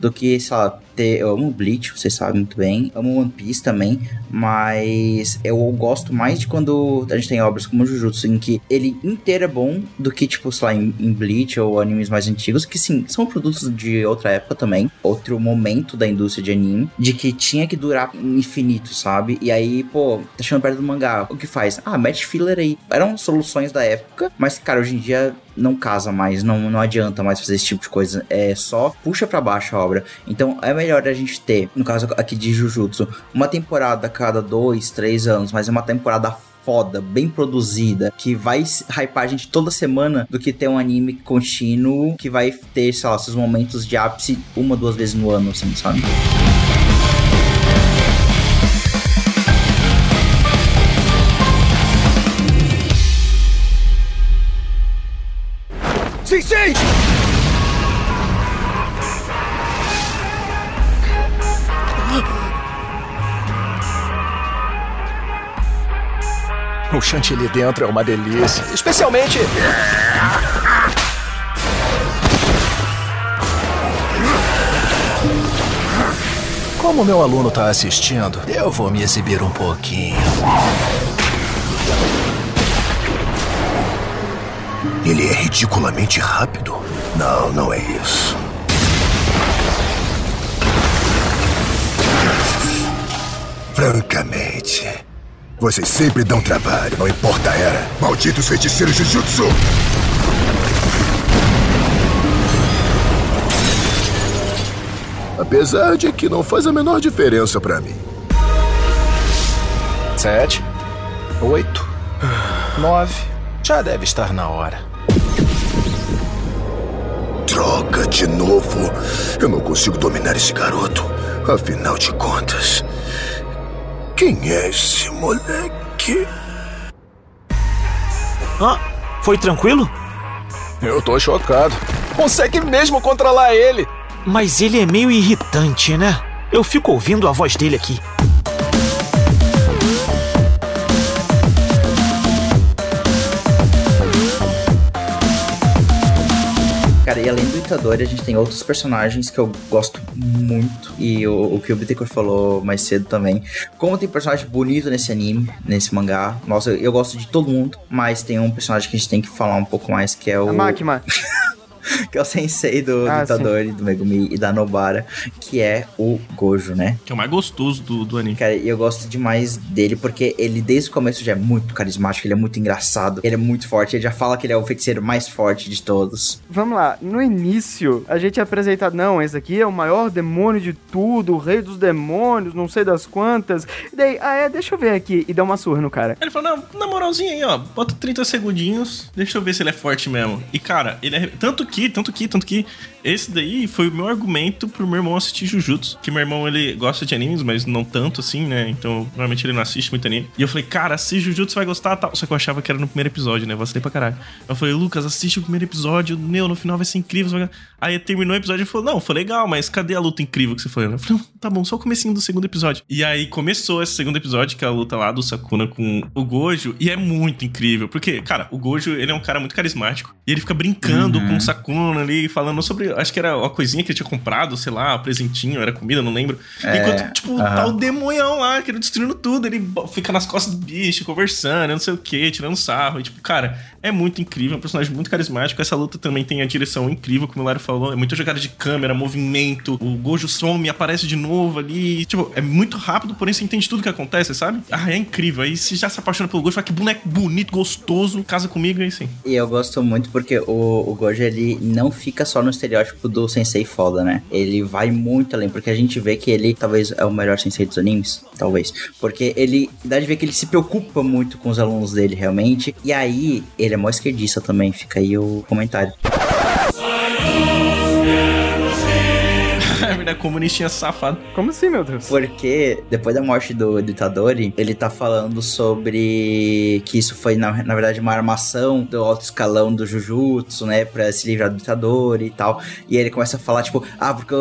do que, sei lá, ter. Eu amo Bleach, vocês sabem muito bem. Amo One Piece também. Mas eu gosto mais de quando a gente tem obras como Jujutsu, em que ele inteiro é bom do que, tipo, sei lá, em, em Bleach ou animes mais antigos, que sim, são produtos de outra época também, outro momento da indústria de anime, de que tinha que durar infinito, sabe? E aí, pô, tá chegando perto do mangá, o que faz? Ah, mete filler aí. Eram soluções da época, mas, cara, hoje em dia não casa mais, não, não adianta mais fazer esse tipo de coisa. É só puxa pra baixo a obra. Então é melhor a gente ter, no caso aqui de Jujutsu, uma temporada a cada dois, três anos, mas é uma temporada foda, bem produzida, que vai hypar a gente toda semana, do que ter um anime contínuo que vai ter, sei lá, seus momentos de ápice uma, duas vezes no ano, assim, sabe? Sim, sim! O chantilly dentro é uma delícia. Especialmente. Como meu aluno tá assistindo, eu vou me exibir um pouquinho. Ele é ridiculamente rápido? Não, não é isso. Francamente, vocês sempre dão trabalho, não importa a era. Malditos feiticeiros Jujutsu! Apesar de que não faz a menor diferença pra mim. Sete. Oito. Nove. Já deve estar na hora. Droga, de novo. Eu não consigo dominar esse garoto. Afinal de contas, quem é esse moleque? Ah, foi tranquilo? Eu tô chocado. Consegue mesmo controlar ele? Mas ele é meio irritante, né? Eu fico ouvindo a voz dele aqui. Cara, e além do Itadori, a gente tem outros personagens que eu gosto muito. E o, o que o Bittencourt falou mais cedo também. Como tem personagem bonito nesse anime, nesse mangá. Nossa, eu, eu gosto de todo mundo. Mas tem um personagem que a gente tem que falar um pouco mais, que é o. A Makima. que é o sensei do, do Ah, Itadori, do Megumi e da Nobara, que é o Gojo, né? Que é o mais gostoso do, do anime. Cara, e eu gosto demais dele porque ele desde o começo já é muito carismático, ele é muito engraçado, ele é muito forte, ele já fala que ele é o feiticeiro mais forte de todos. Vamos lá, no início a gente é apresentado, não, esse aqui é o maior demônio de tudo, o rei dos demônios, não sei das quantas. E daí, ah é, deixa eu ver aqui, e dá uma surra no cara. Ele falou, não, na moralzinha aí, ó, bota 30 segundinhos, deixa eu ver se ele é forte mesmo. E, cara, ele é... Tanto que tanto que, tanto que, esse daí foi o meu argumento pro meu irmão assistir Jujutsu. Que meu irmão, ele gosta de animes, mas não tanto assim, né? Então, normalmente ele não assiste muito anime. E eu falei, cara, assiste Jujutsu, vai gostar tal. Só que eu achava que era no primeiro episódio, né? Eu Gostei pra caralho. Eu falei, Lucas, assiste o primeiro episódio, meu, no final vai ser incrível. você vai- Aí terminou o episódio e falou, não, foi legal, mas cadê a luta incrível que você falou? Eu falei, tá bom, só o comecinho do segundo episódio. E aí começou esse segundo episódio, que é a luta lá do Sakuna com o Gojo, e é muito incrível, porque, cara, o Gojo, ele é um cara muito carismático, e ele fica brincando Uhum. com o Sakuna ali, falando sobre, acho que era uma coisinha que ele tinha comprado, sei lá, um presentinho, era comida, não lembro. É, Enquanto, tipo, aham. tá o demonhão lá, que ele destruindo tudo, ele fica nas costas do bicho, conversando, não sei o que, tirando sarro, e tipo, cara, é muito incrível, é um personagem muito carismático, essa luta também tem a direção incrível, como o Lário falou, é muita jogada de câmera, movimento, o Gojo some, aparece de novo ali, tipo, é muito rápido, porém você entende tudo que acontece, sabe? Ah, é incrível, aí você já se apaixona pelo Gojo, fala que boneco bonito, gostoso, casa comigo, aí sim. E eu gosto muito porque o, o Gojo, ele não fica só no estereótipo do sensei foda, né? Ele vai muito além, porque a gente vê que ele talvez é o melhor sensei dos animes, talvez. Porque ele dá de ver que ele se preocupa muito com os alunos dele, realmente. E aí, ele é mó esquerdista também, fica aí o comentário. É verdade, comunistinha safado. Como assim, meu Deus? Porque depois da morte do ditador, ele tá falando sobre que isso foi, na, na verdade, uma armação do alto escalão do Jujutsu, né? Pra se livrar do ditador e tal. E aí ele começa a falar, tipo, ah, porque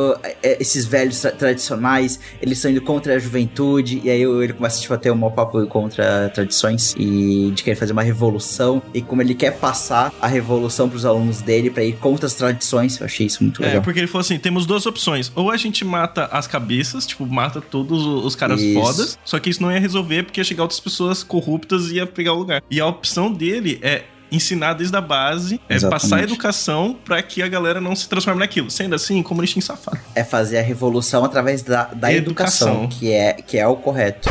é, esses velhos tra- tradicionais, eles estão indo contra a juventude. E aí ele começa, tipo, a ter um mau papo contra tradições e de querer fazer uma revolução. E como ele quer passar a revolução pros alunos dele pra ir contra as tradições, eu achei isso muito É, legal. porque ele falou assim: temos duas opções. Ou a gente mata as cabeças, tipo, mata todos os caras Isso. fodas. Só que isso não ia resolver porque ia chegar outras pessoas corruptas e ia pegar o lugar. E a opção dele é ensinar desde a base, é Exatamente. passar a educação pra que a galera não se transforme naquilo. Sendo assim, comunistinho safado. É fazer a revolução através da, da educação, Educação. que, é, que é o correto.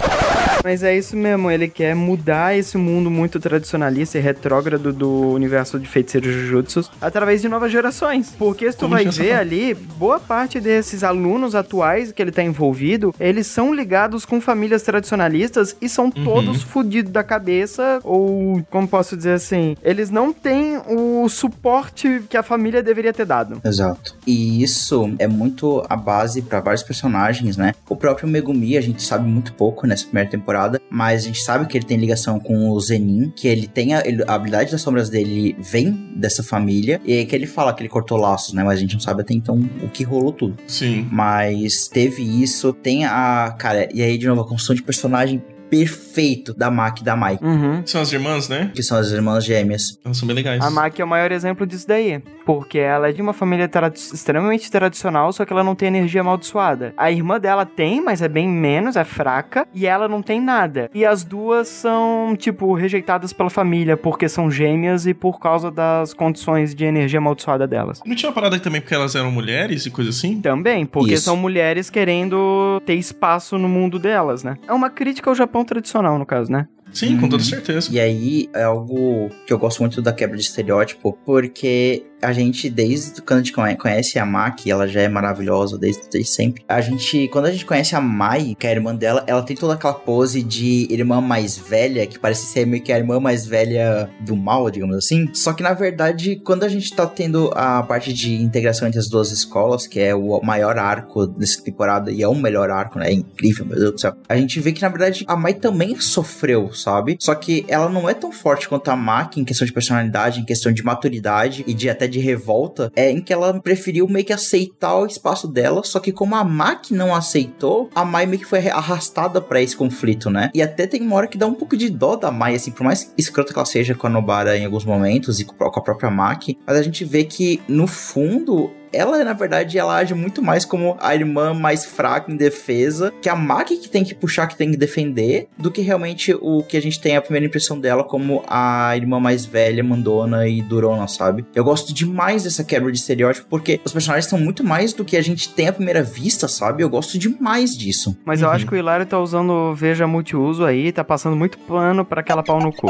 Mas é isso mesmo, ele quer mudar esse mundo muito tradicionalista e retrógrado do universo de feiticeiros Jujutsu através de novas gerações. Porque se tu Como vai ver ali, boa parte desses alunos atuais que ele tá envolvido, eles são ligados com famílias tradicionalistas e são todos fudidos da cabeça, ou como posso dizer assim, eles não têm o suporte que a família deveria ter dado. Exato. E isso é muito a base pra vários personagens, né? O próprio Megumi, a gente sabe muito pouco nessa primeira temporada, mas a gente sabe que ele tem ligação com o Zenin, que ele tem a, ele- a habilidade das sombras dele vem dessa família, e é que ele fala que ele cortou laços, né? Mas a gente não sabe até então o que rolou tudo. Sim. Mas teve isso, tem a. Cara, e aí de novo, a construção de personagem perfeito da Maki e da Mai, Uhum. São as irmãs, né? que são as irmãs gêmeas. Elas são bem legais. A Maki é o maior exemplo disso daí. Porque ela é de uma família tradi- extremamente tradicional, só que ela não tem energia amaldiçoada. A irmã dela tem, mas é bem menos, é fraca. E ela não tem nada. E as duas são, tipo, rejeitadas pela família, porque são gêmeas e por causa das condições de energia amaldiçoada delas. Não tinha uma parada também porque elas eram mulheres e coisa assim? Também, porque Isso. são mulheres querendo ter espaço no mundo delas, né? É uma crítica ao Japão tradicional, no caso, né? Sim, com toda certeza. E aí é algo que eu gosto muito da quebra de estereótipo, porque a gente, desde quando a gente conhe- conhece a Maki, ela já é maravilhosa desde, desde sempre. A gente, quando a gente conhece a Mai, que é a irmã dela, ela tem toda aquela pose de irmã mais velha, que parece ser meio que a irmã mais velha do mal, digamos assim. Só que na verdade, quando a gente tá tendo a parte de integração entre as duas escolas, que é o maior arco dessa temporada e é o melhor arco, né? É incrível, meu Deus do céu. A gente vê que na verdade a Mai também sofreu, sabe? Só que ela não é tão forte quanto a Maki em questão de personalidade, em questão de maturidade e de até de revolta, é em que ela preferiu meio que aceitar o espaço dela, só que como a Maki não aceitou, a Mai meio que foi arrastada pra esse conflito, né? E até tem uma hora que dá um pouco de dó da Mai, assim, por mais escrota que ela seja com a Nobara em alguns momentos e com a própria Maki, mas a gente vê que no fundo ela, na verdade, ela age muito mais como a irmã mais fraca em defesa, que a Maki que tem que puxar, que tem que defender, do que realmente o que a gente tem a primeira impressão dela como a irmã mais velha, mandona e durona, sabe? Eu gosto demais dessa quebra de estereótipo, porque os personagens são muito mais do que a gente tem à primeira vista, sabe? Eu gosto demais disso. Mas eu acho que o Hilário tá usando o Veja Multiuso aí, tá passando muito pano pra aquela pau no cu.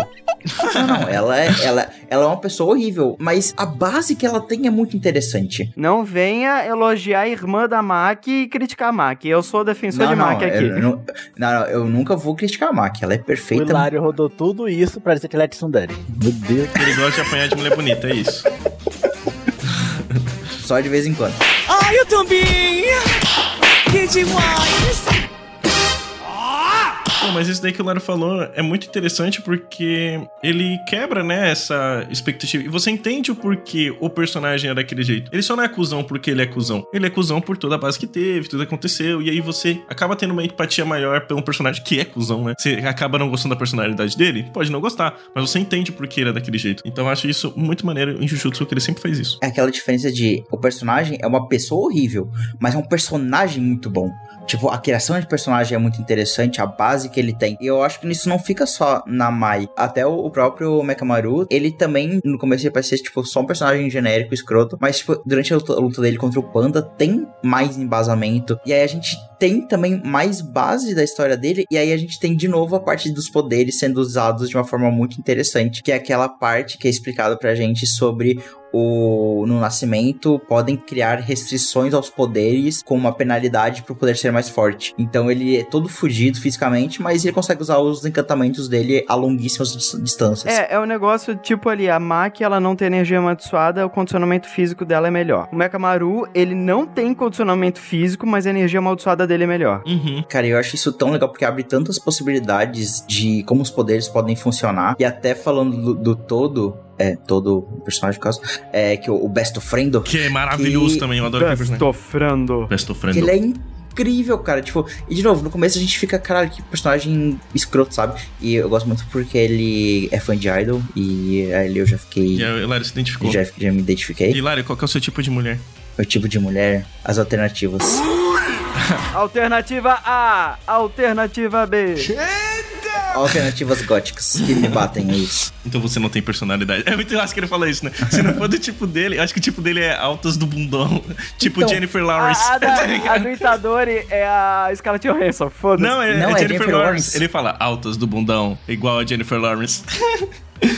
Não, não, ela é, ela, ela é uma pessoa horrível, mas a base que ela tem é muito interessante. Não venha elogiar a irmã da Maki e criticar a Maki. Eu sou defensor Não, de não, Maki aqui. eu, não, não, não, eu nunca vou criticar a Maki, ela é O perfeita. Hilário rodou tudo isso pra dizer que ele é Tsundere. Meu Deus. Ele gosta de apanhar de mulher bonita, é isso. só de vez em quando. Ai, eu também! Que demais! Pô, mas isso daí que o Laro falou é muito interessante porque ele quebra, né, essa expectativa. E você entende o porquê o personagem é daquele jeito. Ele só não é cuzão porque ele é cuzão. Ele é cuzão por toda a base que teve, tudo aconteceu. E aí você acaba tendo uma empatia maior pelo personagem que é cuzão, né? Você acaba não gostando da personalidade dele? Pode não gostar, mas você entende por que ele é daquele jeito. Então eu acho isso muito maneiro em Jujutsu, que ele sempre faz isso. É aquela diferença de o personagem é uma pessoa horrível, mas é um personagem muito bom. Tipo, a criação de personagem é muito interessante, a base que ele tem. E eu acho que isso não fica só na Mai. Até o, próprio Mekamaru, ele também, no começo, ele parece ser, tipo, só um personagem genérico, escroto. Mas, tipo, durante a luta, a luta dele contra o Panda, tem mais embasamento. E aí a gente tem também mais base da história dele. E aí a gente tem de novo a parte dos poderes sendo usados de uma forma muito interessante. Que é aquela parte que é explicada pra gente sobre o, no nascimento podem criar restrições aos poderes com uma penalidade para o poder ser mais forte. Então ele é todo fugido fisicamente, mas ele consegue usar os encantamentos dele a longuíssimas dis- distâncias. É, é um negócio tipo ali, a Maki, ela não tem energia amaldiçoada, o condicionamento físico dela é melhor. O Mekamaru, ele não tem condicionamento físico, mas a energia amaldiçoada dele é melhor. Uhum. Cara, eu acho isso tão legal porque abre tantas possibilidades de como os poderes podem funcionar. E até falando do, do todo, é, todo o personagem, no caso, é que o, o Besto Friendo, Que é maravilhoso Que- também, eu adoro aquele personagem. Tofrando. Besto que Friend. ele é incrível, cara. Tipo, e de novo, no começo a gente fica, caralho, que personagem escroto, sabe? E eu gosto muito porque ele é fã de Idol e aí eu já fiquei. E a Hilário se identificou. Já, já me identifiquei. Hilário, qual que é o seu tipo de mulher? O tipo de mulher, as alternativas. Alternativa A, alternativa B. Alternativas góticas que me batem, é isso. Então você não tem personalidade. É muito massa que ele fala isso, né? Se não for do tipo dele, acho que o tipo dele é altas do bundão. Tipo Então, Jennifer Lawrence. A, a, da, tá a do Itadori é a Scarlett Johansson, foda-se. Não, é, Não, é é Jennifer, Jennifer Lawrence. Lawrence. Ele fala altas do bundão, igual a Jennifer Lawrence.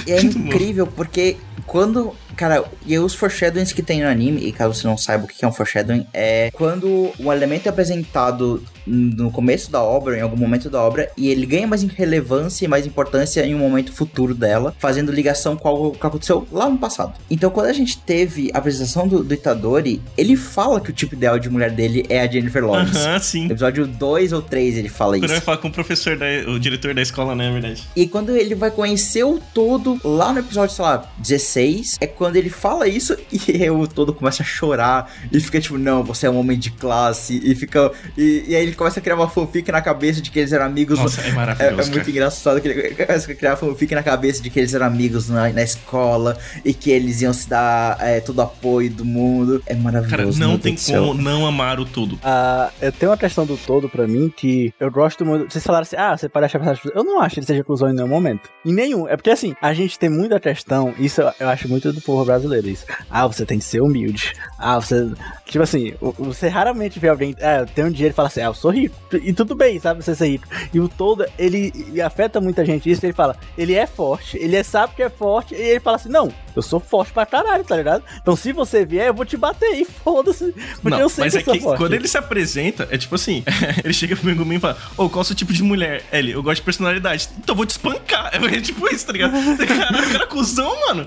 E é incrível porque quando. Cara, e os foreshadowings que tem no anime, e caso você não saiba o que é um foreshadowing, é quando um elemento é apresentado no começo da obra, em algum momento da obra, e ele ganha mais relevância e mais importância em um momento futuro dela, fazendo ligação com algo que aconteceu lá no passado. Então, quando a gente teve a apresentação do, do Itadori, ele fala que o tipo ideal de mulher dele é a Jennifer Lawrence. Aham, sim. No episódio 2 ou 3 ele fala isso. ele fala com o professor, da, o diretor da escola, né? É verdade. E quando ele vai conhecer o todo, lá no episódio, sei lá, 16, é quando ele fala isso e o todo começa a chorar e fica tipo, não, você é um homem de classe. E fica. E, e aí ele começa a criar uma fanfic na cabeça de que eles eram amigos. Nossa, é É, maravilhoso, é muito cara. engraçado que ele começa a criar fanfic na cabeça de que eles eram amigos na, na escola e que eles iam se dar é, todo o apoio do mundo. É maravilhoso. Cara, não tem como não amar o todo. Ah, eu tenho uma questão do todo pra mim que eu gosto muito. Vocês falaram assim, ah, você parece achar personagem. Eu não acho que ele seja cuzão em nenhum momento. Em nenhum. É porque assim, a gente tem muita questão, isso eu- eu acho muito do povo brasileiro, isso. Ah, você tem que ser humilde. Ah, você. Tipo assim, você raramente vê alguém. Ah, tem um dinheiro e fala assim, ah, eu sou rico. E tudo bem, sabe, você ser rico. E o todo, ele, ele afeta muita gente isso. Ele fala, ele é forte, ele é, sabe que é forte, e ele fala assim, não, eu sou forte pra caralho, tá ligado? Então se você vier, eu vou te bater e foda-se. Porque não, eu sei mas que é que forte. quando ele se apresenta, é tipo assim: ele chega pro Megumi e fala, ô, qual é o seu tipo de mulher? Ele, eu gosto de personalidade. Então eu vou te espancar. É tipo isso, tá ligado? Caralho, cara, cuzão, mano.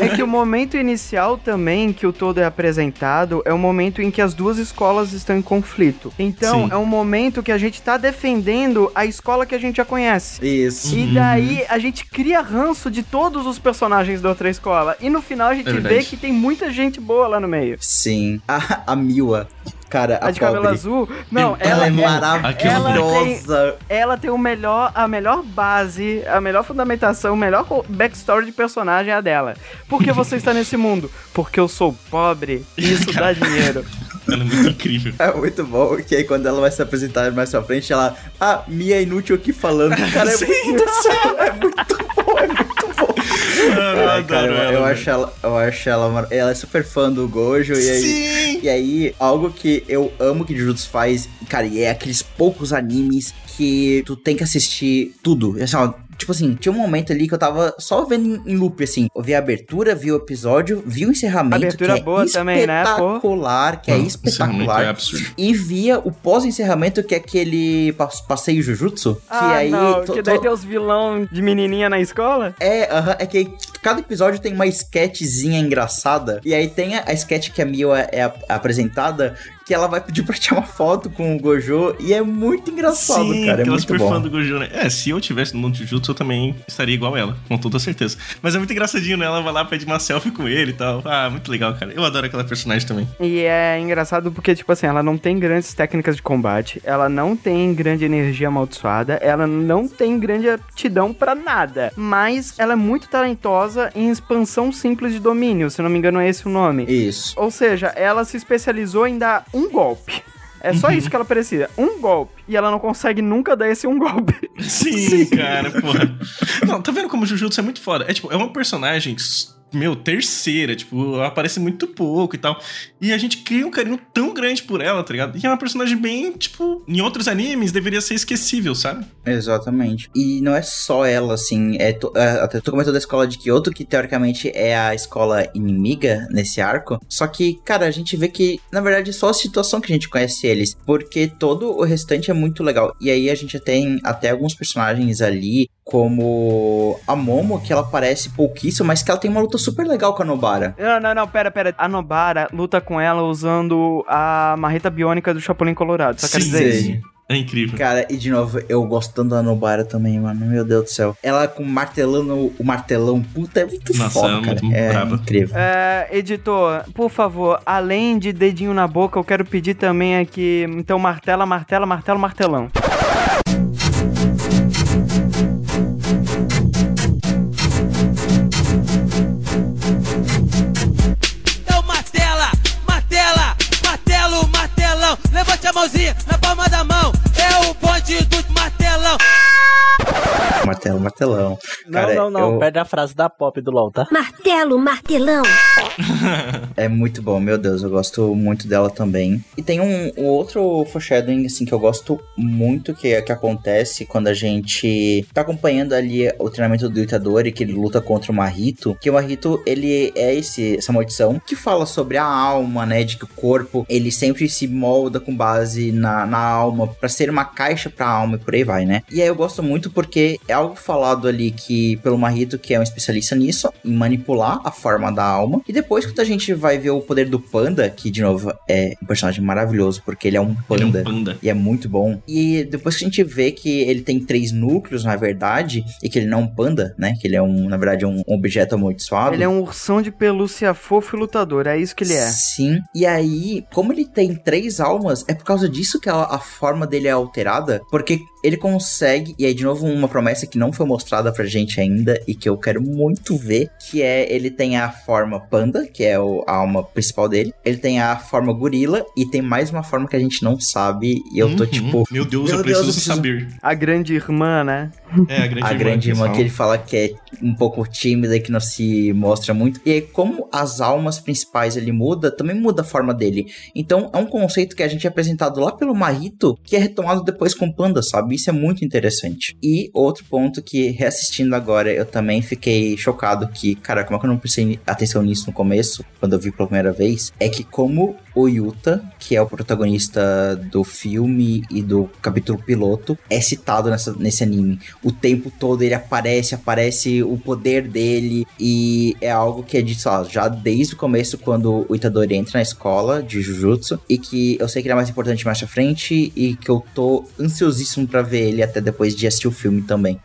É que o momento inicial também que o todo é apresentado é o momento em que as duas escolas estão em conflito. Então, Sim. é um momento que a gente tá defendendo a escola que a gente já conhece. Isso. E daí a gente cria ranço de todos os personagens da outra escola. E no final a gente É vê que tem muita gente boa lá no meio. Sim. A, a Miwa. Cara, a, A de cabelo pobre. azul, não, Ela, ela, é maravilhosa. ela tem o melhor, a melhor base, a melhor fundamentação, o melhor backstory de personagem é a dela. Por que você está nesse mundo? Porque eu sou pobre e isso dá dinheiro. Ela é muito incrível. É muito bom, que aí quando ela vai se apresentar mais pra frente, ela. Ah, Mia inútil aqui falando. Cara, é Sim. muito bom, é muito bom, é muito Ai, cara, eu, ela, eu acho ela, eu acho ela, mar- ela é super fã do Gojo e aí, Sim! e aí algo que eu amo que Jujutsu faz, cara, e é aqueles poucos animes que tu tem que assistir tudo. Assim, ó, tipo assim, tinha um momento ali que eu tava só vendo em, loop, assim. Eu vi a abertura, vi o episódio, vi o encerramento, Abertura que é boa também, né, espetacular, que é Não, realmente espetacular. é absurdo. E via o pós-encerramento, que é aquele pa- passeio Jujutsu. Que ah, aí. não, to- que daí to- tem os vilão de menininha na escola? É, aham, é que cada episódio tem uma sketchzinha engraçada. E aí tem a, a sketch que a Mio é, é ap- apresentada, que ela vai pedir pra tirar uma foto com o Gojo. E é muito engraçado, Sim, cara. É muito super bom. fã do Gojo, né? É, se eu tivesse no mundo de Jujutsu, eu também estaria igual ela, com toda certeza. Mas é muito engraçadinho, né? Ela vai lá, pede uma selfie com ele e tal. Ah, muito legal, cara. Eu adoro aquela personagem também. E é engraçado porque, tipo assim, ela não tem grandes técnicas de combate, ela não tem grande energia amaldiçoada, ela não tem grande aptidão pra nada. Mas ela é muito talentosa em expansão simples de domínio, se não me engano é esse o nome. Isso. Ou seja, ela se especializou em dar um golpe. É só isso que ela precisa, um golpe. E ela não consegue nunca dar esse um golpe. Sim, cara, porra. Não, tá vendo como o Jujutsu é muito foda? É tipo, é uma personagem, meu, terceira, tipo, ela aparece muito pouco e tal. E a gente cria um carinho tão grande por ela, tá ligado? E é uma personagem bem, tipo, em outros animes deveria ser esquecível, sabe? Exatamente. E não é só ela, assim. É to- é, até tu comentou da escola de Kyoto, que teoricamente é a escola inimiga nesse arco. Só que, cara, a gente vê que, na verdade, é só a situação que a gente conhece eles. Porque todo o restante é muito legal. E aí a gente tem até alguns personagens ali, como a Momo, que ela aparece pouquíssimo, mas que ela tem uma luta super legal com a Nobara. Não, não, não, pera, pera. A Nobara luta com ela usando a marreta biônica do Chapolin Colorado. Só quero Sim, dizer sim. isso. É incrível. Cara, e de novo, eu gosto tanto da Nobara também, mano. Meu Deus do céu. Ela com martelando o martelão, puta, é muito Nossa, foda, é cara. muito é braba. incrível. É, editor, por favor, além de dedinho na boca, eu quero pedir também aqui, então, martela, martela, martelo, martelão. Mãozinha na palma da mão. É o bonde do martelão. Martelo, martelão. Cara, não, não, não. eu- Perde a frase da pop do LOL, tá? Martelo, martelão. É muito bom, meu Deus, eu gosto muito dela também. E tem um, um outro foreshadowing, assim, que eu gosto muito que, que acontece quando a gente tá acompanhando ali o treinamento do Itadori, que ele luta contra o Marrito. Que o Marrito, ele é esse, essa maldição que fala sobre a alma, né? De que o corpo, ele sempre se molda com base na, na alma, pra ser uma caixa pra alma e por aí vai, né? E aí eu gosto muito porque é algo falado ali que pelo Marrito, que é um especialista nisso, em manipular a forma da alma. E depois, quando a gente vai ver o poder do panda, que de novo é um personagem maravilhoso, porque ele é um Ele é panda. um panda. E é muito bom. E depois que a gente vê que ele tem três núcleos, na verdade, e que ele não é um panda, né? Que ele é um, na verdade, um objeto amaldiçoado. Ele é um ursão de pelúcia fofo e lutador, é isso que ele é. Sim. E aí, como ele tem três almas, é por causa disso que a, a forma dele é alterada. Porque ele consegue. E aí, de novo, uma promessa que não foi mostrada pra gente ainda e que eu quero muito ver. Que é ele tem a forma panda, que é o- a alma principal dele. Ele tem a forma gorila e tem mais uma forma que a gente não sabe. E eu tô Uhum. tipo. Meu Deus, Meu eu Deus, preciso eu preciso- saber. A grande irmã, né? É, a grande a irmã. grande irmã que ele fala que é um pouco tímida e que não se mostra muito. E aí, como as almas principais ele muda, também muda a forma dele. Então, é um conceito que a gente é apresentado lá pelo Marito, que é retomado depois com o Panda, sabe? Isso é muito interessante. E outro ponto que, reassistindo agora, eu também fiquei chocado que, cara, como é que eu não prestei atenção nisso no começo, quando eu vi pela primeira vez, é que como o Yuta, que é o protagonista do filme e do capítulo piloto, é citado nessa, nesse anime. O tempo todo ele aparece, aparece o poder dele e é algo que é dito, lá, já desde o começo quando o Itadori entra na escola de Jujutsu e que eu sei que ele é mais importante mais pra frente e que eu tô ansiosíssimo pra ver ele até depois de assistir o filme também.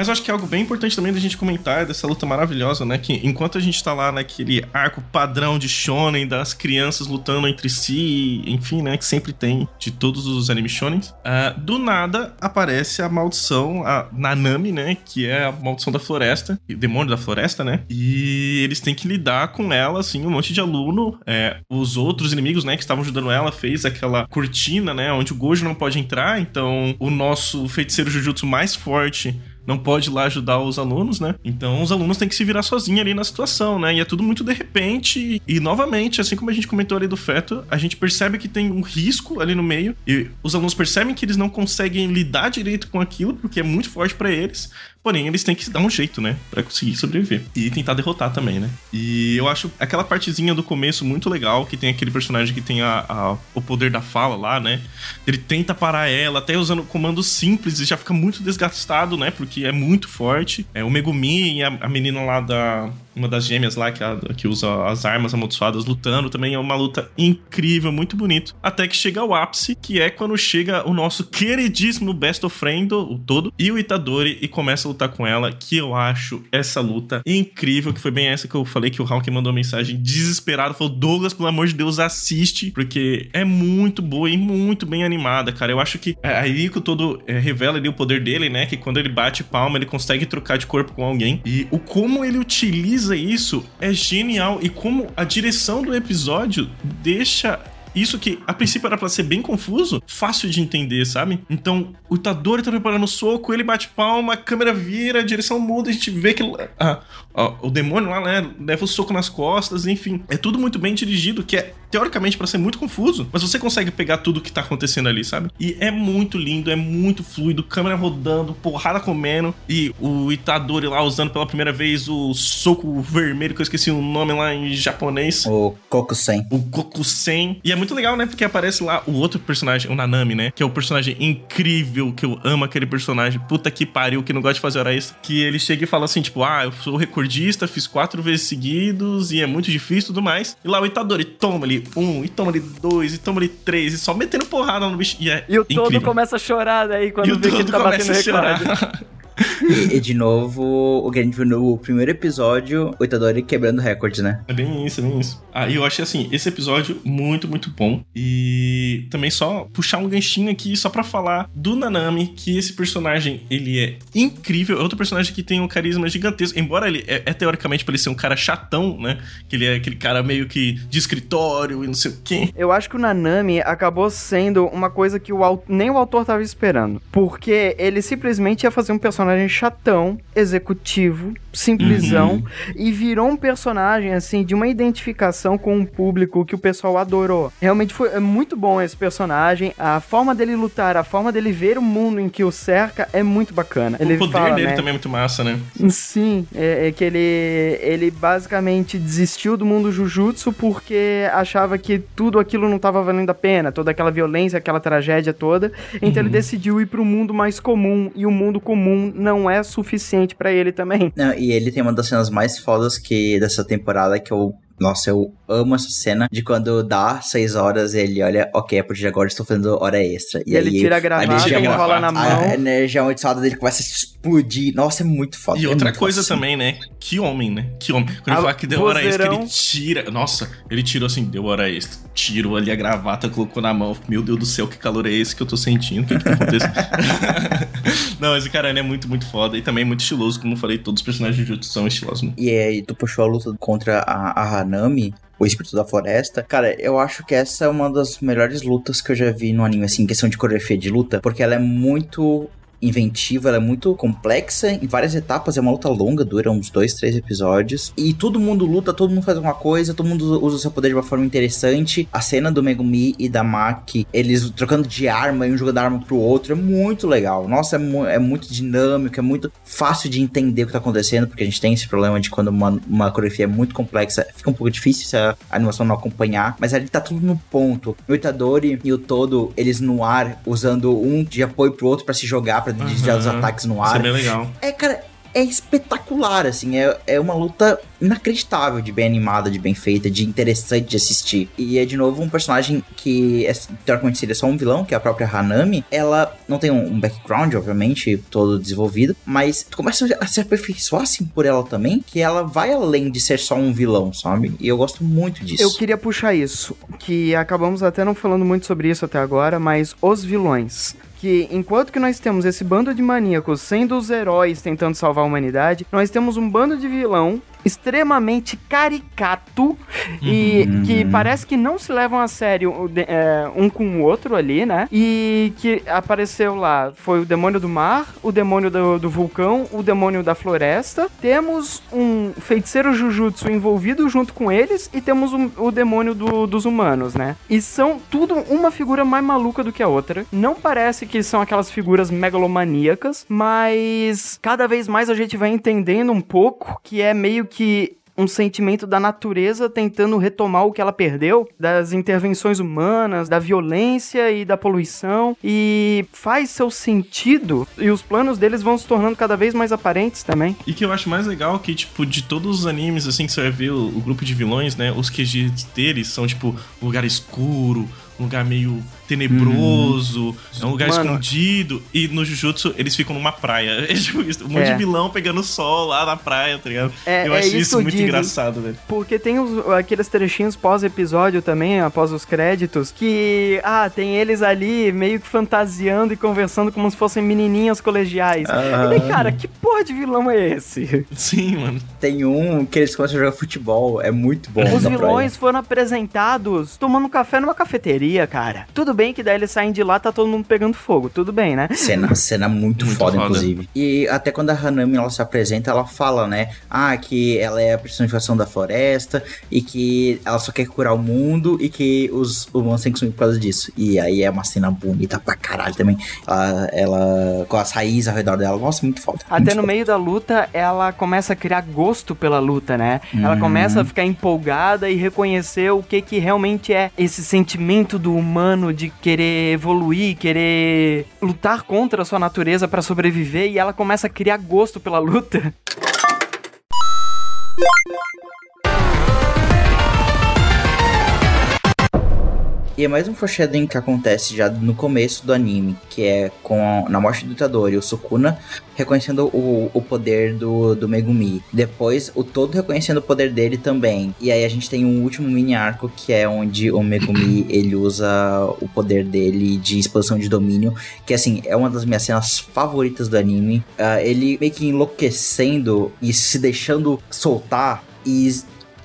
Mas eu acho que é algo bem importante também da gente comentar dessa luta maravilhosa, né? Que enquanto a gente tá lá naquele arco padrão de shonen, das crianças lutando entre si, enfim, né? Que sempre tem de todos os anime shonens. ah, do nada aparece a maldição, a Nanami, né? Que é a maldição da floresta, demônio da floresta, né? E eles têm que lidar com ela, assim, um monte de aluno. é, os outros inimigos, né? Que estavam ajudando ela, fez aquela cortina, né? Onde o Gojo não pode entrar. Então, o nosso feiticeiro Jujutsu mais forte não pode ir lá ajudar os alunos, né? Então os alunos têm que se virar sozinhos ali na situação, né? E é tudo muito de repente. E novamente, assim como a gente comentou ali do feto, a gente percebe que tem um risco ali no meio. E os alunos percebem que eles não conseguem lidar direito com aquilo, porque é muito forte pra eles. Porém, eles têm que dar um jeito, né? Pra conseguir sobreviver. E tentar derrotar também, né? E eu acho aquela partezinha do começo muito legal, que tem aquele personagem que tem a, a- o poder da fala lá, né? Ele tenta parar ela, até usando comandos simples, e já fica muito desgastado, né? Porque é muito forte. É, o Megumi e a, a menina lá da. Uma das gêmeas lá que, a- que usa as armas amaldiçoadas lutando também é uma luta incrível, muito bonito. Até que chega ao ápice, que é quando chega o nosso queridíssimo Best of Friend, o todo, e o Itadori, e começa a lutar com ela, que eu acho essa luta incrível, que foi bem essa que eu falei que o Hawk mandou mensagem desesperado, falou, Douglas, pelo amor de Deus, assiste, porque é muito boa e muito bem animada, cara. Eu acho que é, aí que o todo é, revela ali o poder dele, né, que quando ele bate palma, ele consegue trocar de corpo com alguém, e o como ele utiliza isso é genial, e como a direção do episódio deixa isso que a princípio era pra ser bem confuso, fácil de entender, sabe? Então, o Itadori tá preparando o soco, ele bate palma, a câmera vira, a direção muda, a gente vê que ah, ah, o demônio lá, né, leva o soco nas costas, enfim. É tudo muito bem dirigido, que é teoricamente pra ser muito confuso, mas você consegue pegar tudo que tá acontecendo ali, sabe? E é muito lindo, é muito fluido, câmera rodando, porrada comendo, e o Itadori lá usando pela primeira vez o soco vermelho, que eu esqueci o nome lá em japonês. O Kokusen. O Gokusen. E é muito legal, né? Porque aparece lá o outro personagem, o Nanami, né? Que é o personagem incrível, que eu amo aquele personagem. Puta que pariu, que não gosta de fazer hora extra. Que ele chega e fala assim, tipo, ah, eu sou recordista, fiz quatro vezes seguidos e é muito difícil e tudo mais. E lá o Itadori toma ali um, e toma ali dois, e toma ali três, e só metendo porrada no bicho. E é E o todo incrível. começa a chorar daí quando E o vê que ele todo tá começa batendo recorde. E, e de novo, o que a gente viu no primeiro episódio, o Itadori quebrando recorde, né? É bem isso, é bem isso. Ah, e eu achei assim, esse episódio muito, muito bom. E também só puxar um ganchinho aqui só pra falar do Nanami, que esse personagem, ele é incrível. É outro personagem que tem um carisma gigantesco. Embora ele é, é teoricamente pra ele ser um cara chatão, né? Que ele é aquele cara meio que de escritório e não sei o quê. Eu acho que o Nanami acabou sendo uma coisa que o nem o autor tava esperando. Porque ele simplesmente ia fazer um personagem chatão, executivo, simplesão, Uhum. e virou um personagem, assim, de uma identificação com um público que o pessoal adorou. Realmente foi é muito bom esse personagem. A forma dele lutar, a forma dele ver o mundo em que o cerca é muito bacana. Ele o poder fala, dele né? também é muito massa, né? Sim, é, é que ele, ele basicamente desistiu do mundo Jujutsu porque achava que tudo aquilo não tava valendo a pena, toda aquela violência, aquela tragédia toda. Então ele decidiu ir pro mundo mais comum e o mundo comum não é suficiente pra ele também. Não, e ele tem uma das cenas mais fodas que dessa temporada que eu. Nossa, eu amo essa cena de quando dá seis horas ele olha, ok, a partir de agora estou fazendo hora extra. E ele tira a gravata, energia ele enrola na a- mão. A energia amaldiçoada dele começa a explodir. Nossa, é muito foda. E é outra coisa foda. também, né? Que homem, né? Que homem. Quando ele Ah, fala que deu hora extra, vozeirão. ele tira. Nossa, ele tirou assim, deu hora extra. Tirou ali a gravata, colocou na mão. Meu Deus do céu, que calor é esse que eu tô sentindo? O que que tá acontecendo? Não, esse cara ele é muito, muito foda. E também muito estiloso. Como eu falei, todos os personagens de Jutsu são estilosos. né? E aí, tu puxou a luta contra a, a Hanami, o espírito da floresta. Cara, eu acho que essa é uma das melhores lutas que eu já vi no anime, assim, questão de coreografia de luta, porque ela é muito inventiva, ela é muito complexa em várias etapas, é uma luta longa, dura uns dois, três episódios. E todo mundo luta, todo mundo faz alguma coisa, todo mundo usa o seu poder de uma forma interessante. A cena do Megumi e da Maki, eles trocando de arma e um jogando arma pro outro, é muito legal. Nossa, é, mu- é muito dinâmico, é muito fácil de entender o que tá acontecendo, porque a gente tem esse problema de quando uma, uma coreografia é muito complexa, fica um pouco difícil se a animação não acompanhar, mas ali tá tudo no ponto. O Itadori e o Todo, eles no ar, usando um de apoio pro outro pra se jogar, pra desviar dos Aham. ataques no Isso ar. é bem legal. É, cara, é espetacular, assim. É, é uma luta inacreditável de bem animada, de bem feita, de interessante de assistir. E é, de novo, um personagem que, é, teoricamente, seria só um vilão, que é a própria Hanami. Ela não tem um, um background, obviamente, todo desenvolvido, mas tu começa a se aperfeiçoar, assim, por ela também, que ela vai além de ser só um vilão, sabe? E eu gosto muito disso. Eu queria puxar isso, que acabamos até não falando muito sobre isso até agora, mas os vilões. Que enquanto que nós temos esse bando de maníacos sendo os heróis tentando salvar a humanidade, nós temos um bando de vilão extremamente caricato e Uhum. que parece que não se levam a sério é, um com o outro ali, né? E que apareceu lá foi o demônio do mar, o demônio do, do vulcão, o demônio da floresta. Temos um feiticeiro Jujutsu envolvido junto com eles e temos um- o demônio do- dos humanos, né? E são tudo uma figura mais maluca do que a outra. Não parece que são aquelas figuras megalomaníacas, mas cada vez mais a gente vai entendendo um pouco que é meio que um sentimento da natureza tentando retomar o que ela perdeu, das intervenções humanas, da violência e da poluição, e faz seu sentido, e os planos deles vão se tornando cada vez mais aparentes também. E que eu acho mais legal que, tipo, de todos os animes, assim, que você vai ver o, o grupo de vilões, né? Os QGs deles são, tipo, um lugar escuro, um lugar meio tenebroso, é um lugar Mano. escondido. E no Jujutsu, eles ficam numa praia. É tipo isso, um monte É. de vilão pegando sol lá na praia, tá ligado? É- eu é acho isso muito digo. engraçado, velho. Porque tem os- aqueles trechinhos pós-episódio também, após os créditos, que, ah, tem eles ali meio que fantasiando e conversando como se fossem menininhas colegiais. Aham. E daí, cara, que porra de vilão é esse? Sim, mano. Tem um que eles começam a jogar futebol, é muito bom. Os na praia. vilões foram apresentados tomando café numa cafeteria, cara. Tudo bem que daí eles saem de lá, tá todo mundo pegando fogo. Tudo bem, né? Cena, cena muito, Muito foda, foda. inclusive. E até quando a Hanami ela se apresenta, ela fala, né? Ah, que ela é a personificação da floresta e que ela só quer curar o mundo e que os humanos têm que sumir por causa disso. E aí é uma cena bonita pra caralho também. Ela, ela com as raízes ao redor dela. Nossa, muito foda. Até muito no meio da luta, ela começa a criar gosto pela luta, né? Ela Uhum. começa a ficar empolgada e reconhecer o que que realmente é esse sentimento do humano de querer evoluir, querer lutar contra a sua natureza pra sobreviver e ela começa a criar gosto pela luta. E é mais um foreshadowing que acontece já no começo do anime, que é com a, na morte do Itadori, o Sukuna reconhecendo o, o poder do, do Megumi. Depois, o todo reconhecendo o poder dele também. E aí a gente tem um último mini arco, que é onde o Megumi, ele usa o poder dele de expansão de domínio, que assim, é uma das minhas cenas favoritas do anime. Ah, ele meio que enlouquecendo e se deixando soltar e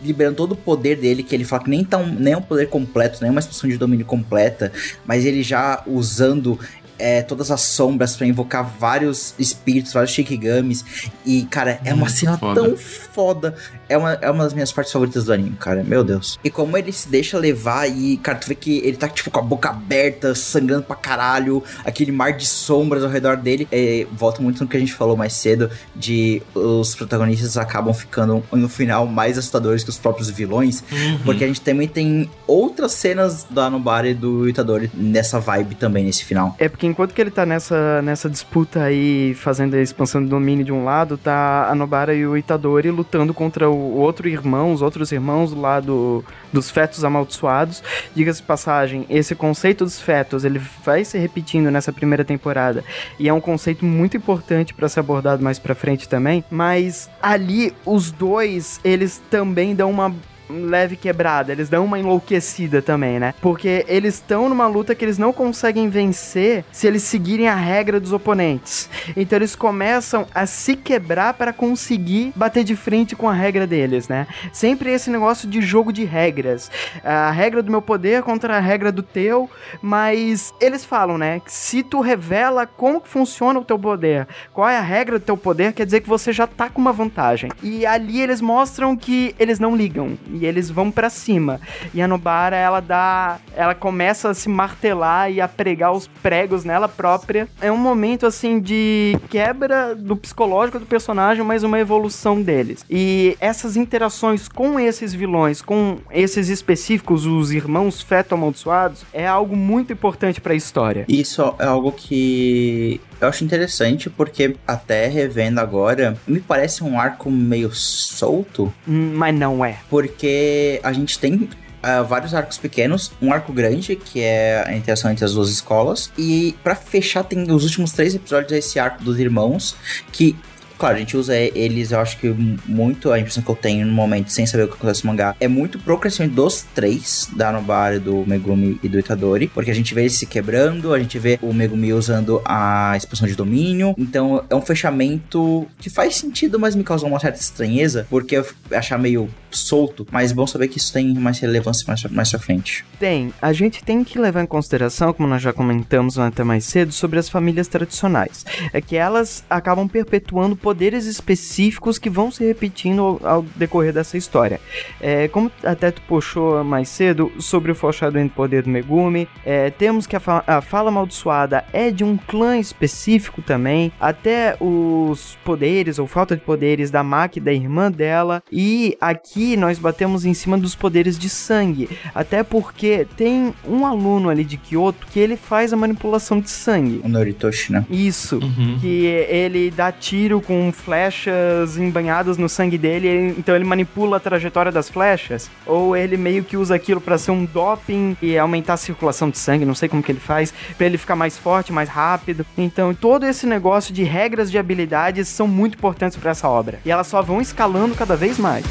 liberando todo o poder dele, que ele fala que nem, tão, nem é um poder completo, nem é uma expansão de domínio completa, mas ele já usando é, todas as sombras pra invocar vários espíritos, vários shikigamis. E, cara, é uma cena foda. tão foda. É uma, é uma das minhas partes favoritas do anime, cara. Meu Deus. E como ele se deixa levar e, cara, tu vê que ele tá, tipo, com a boca aberta, sangrando pra caralho, aquele mar de sombras ao redor dele. É, volta muito no que a gente falou mais cedo, de os protagonistas acabam ficando no final mais assustadores que os próprios vilões. Uhum. Porque a gente também tem outras cenas da Nobara e do Itadori nessa vibe também, nesse final. É porque enquanto que ele tá nessa, nessa disputa aí, fazendo a expansão do domínio de um lado, tá a Nobara e o Itadori lutando contra o outro irmão, os outros irmãos lá do, dos fetos amaldiçoados. Diga-se passagem, esse conceito dos fetos, ele vai se repetindo nessa primeira temporada, e é um conceito muito importante pra ser abordado mais pra frente também, mas ali os dois, eles também dão uma leve quebrada, eles dão uma enlouquecida também, né? Porque eles estão numa luta que eles não conseguem vencer se eles seguirem a regra dos oponentes. Então eles começam a se quebrar para conseguir bater de frente com a regra deles, né? Sempre esse negócio de jogo de regras. A regra do meu poder contra a regra do teu, mas eles falam, né? Se tu revela como que funciona o teu poder, qual é a regra do teu poder, quer dizer que você já tá com uma vantagem. E ali eles mostram que eles não ligam e eles vão pra cima. E a Nobara, ela dá, ela começa a se martelar e a pregar os pregos nela própria. É um momento assim de quebra do psicológico do personagem, mas uma evolução deles. E essas interações com esses vilões, com esses específicos, os irmãos feto amaldiçoados, é algo muito importante pra história. Isso é algo que eu acho interessante, porque até revendo agora, me parece um arco meio solto, Hum, Mas não é. porque a gente tem ah, vários arcos pequenos, um arco grande, que é a interação entre as duas escolas, e pra fechar tem os últimos três episódios desse arco dos irmãos, que Claro, a gente usa eles, eu acho que muito a impressão que eu tenho no momento, sem saber o que acontece no mangá, é muito pro crescimento dos três, da Nobara, do Megumi e do Itadori, porque a gente vê eles se quebrando, a gente vê o Megumi usando a expansão de domínio, então é um fechamento que faz sentido, mas me causou uma certa estranheza, porque eu achar meio solto, mas bom saber que isso tem mais relevância mais, mais pra frente. Tem. A gente tem que levar em consideração, como nós já comentamos até mais cedo, sobre as famílias tradicionais. É que elas acabam perpetuando poderes específicos que vão se repetindo ao, ao decorrer dessa história. É, como até tu puxou mais cedo sobre o foreshadowing do poder do Megumi, é, temos que a, fa a fala amaldiçoada é de um clã específico também, até os poderes ou falta de poderes da Maki, da irmã dela, e aqui nós batemos em cima dos poderes de sangue, até porque tem um aluno ali de Kyoto que ele faz a manipulação de sangue. O Noritoshi, né? Isso, que ele dá tiro com flechas embanhadas no sangue dele, então ele manipula a trajetória das flechas, ou ele meio que usa aquilo pra ser um doping e aumentar a circulação de sangue, não sei como que ele faz, pra ele ficar mais forte, mais rápido. Então, todo esse negócio de regras de habilidades são muito importantes pra essa obra. E elas só vão escalando cada vez mais.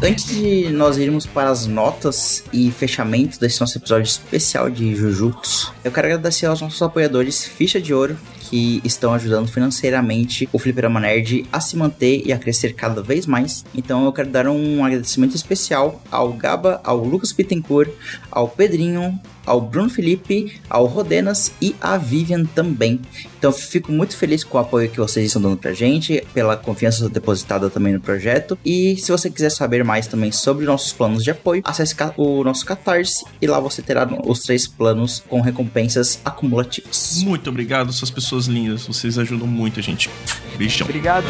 Antes de nós irmos para as notas e fechamento desse nosso episódio especial de Jujutsu, eu quero agradecer aos nossos apoiadores Ficha de Ouro, que estão ajudando financeiramente o Fliperama Nerd a se manter e a crescer cada vez mais. Então eu quero dar um agradecimento especial ao Gaba, ao Lucas Bittencourt, ao Pedrinho, ao Bruno Felipe, ao Rodenas e à Vivian também. Então fico muito feliz com o apoio que vocês estão dando pra gente, pela confiança depositada também no projeto. E se você quiser saber mais também sobre nossos planos de apoio, acesse o nosso Catarse e lá você terá os três planos com recompensas acumulativas. Muito obrigado, suas pessoas lindas. Vocês ajudam muito a gente. Beijão. Obrigado.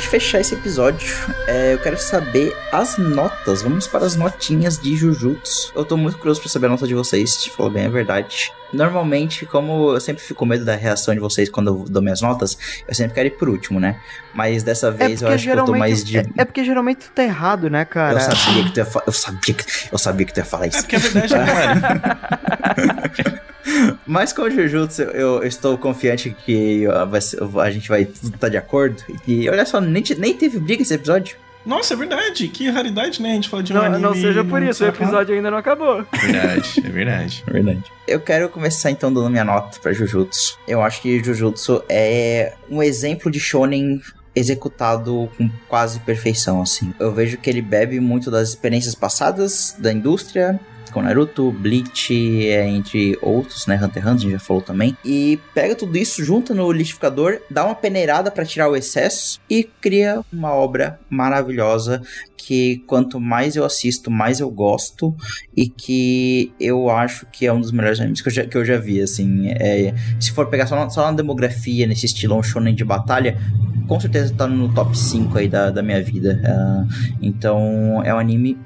Gente fechar esse episódio, é, eu quero saber as notas. Vamos para as notinhas de Jujutsu. Eu tô muito curioso pra saber a nota de vocês, te falou bem a verdade. Normalmente, como eu sempre fico com medo da reação de vocês quando eu dou minhas notas, eu sempre quero ir por último, né? Mas dessa vez eu acho que eu tô mais de. é, é porque geralmente tu tá errado, né, cara? Eu sabia que tu ia fa... eu sabia que eu sabia que tu ia falar isso. É porque é verdade, né, Mari? Mas com o Jujutsu, eu, eu estou confiante que ser- a gente vai estar de acordo. E olha só, nem, nem teve briga esse episódio. Nossa, é verdade. Que raridade, né? A gente fala de um Não, anime... não seja por isso, o episódio ainda não acabou. É verdade, é verdade. É verdade. Eu quero começar então dando minha nota pra Jujutsu. Eu acho que Jujutsu é um exemplo de shonen executado com quase perfeição, assim. Eu vejo que ele bebe muito das experiências passadas da indústria, com Naruto, Bleach, é, entre outros, né? Hunter x Hunter, a gente já falou também. E pega tudo isso, junta no liquidificador, dá uma peneirada pra tirar o excesso e cria uma obra maravilhosa que quanto mais eu assisto, mais eu gosto e que eu acho que é um dos melhores animes que eu já, que eu já vi, assim. É, se for pegar só na, só na demografia, nesse estilão shonen de batalha, com certeza tá no top 5 aí da, da minha vida. Ah, então, é um anime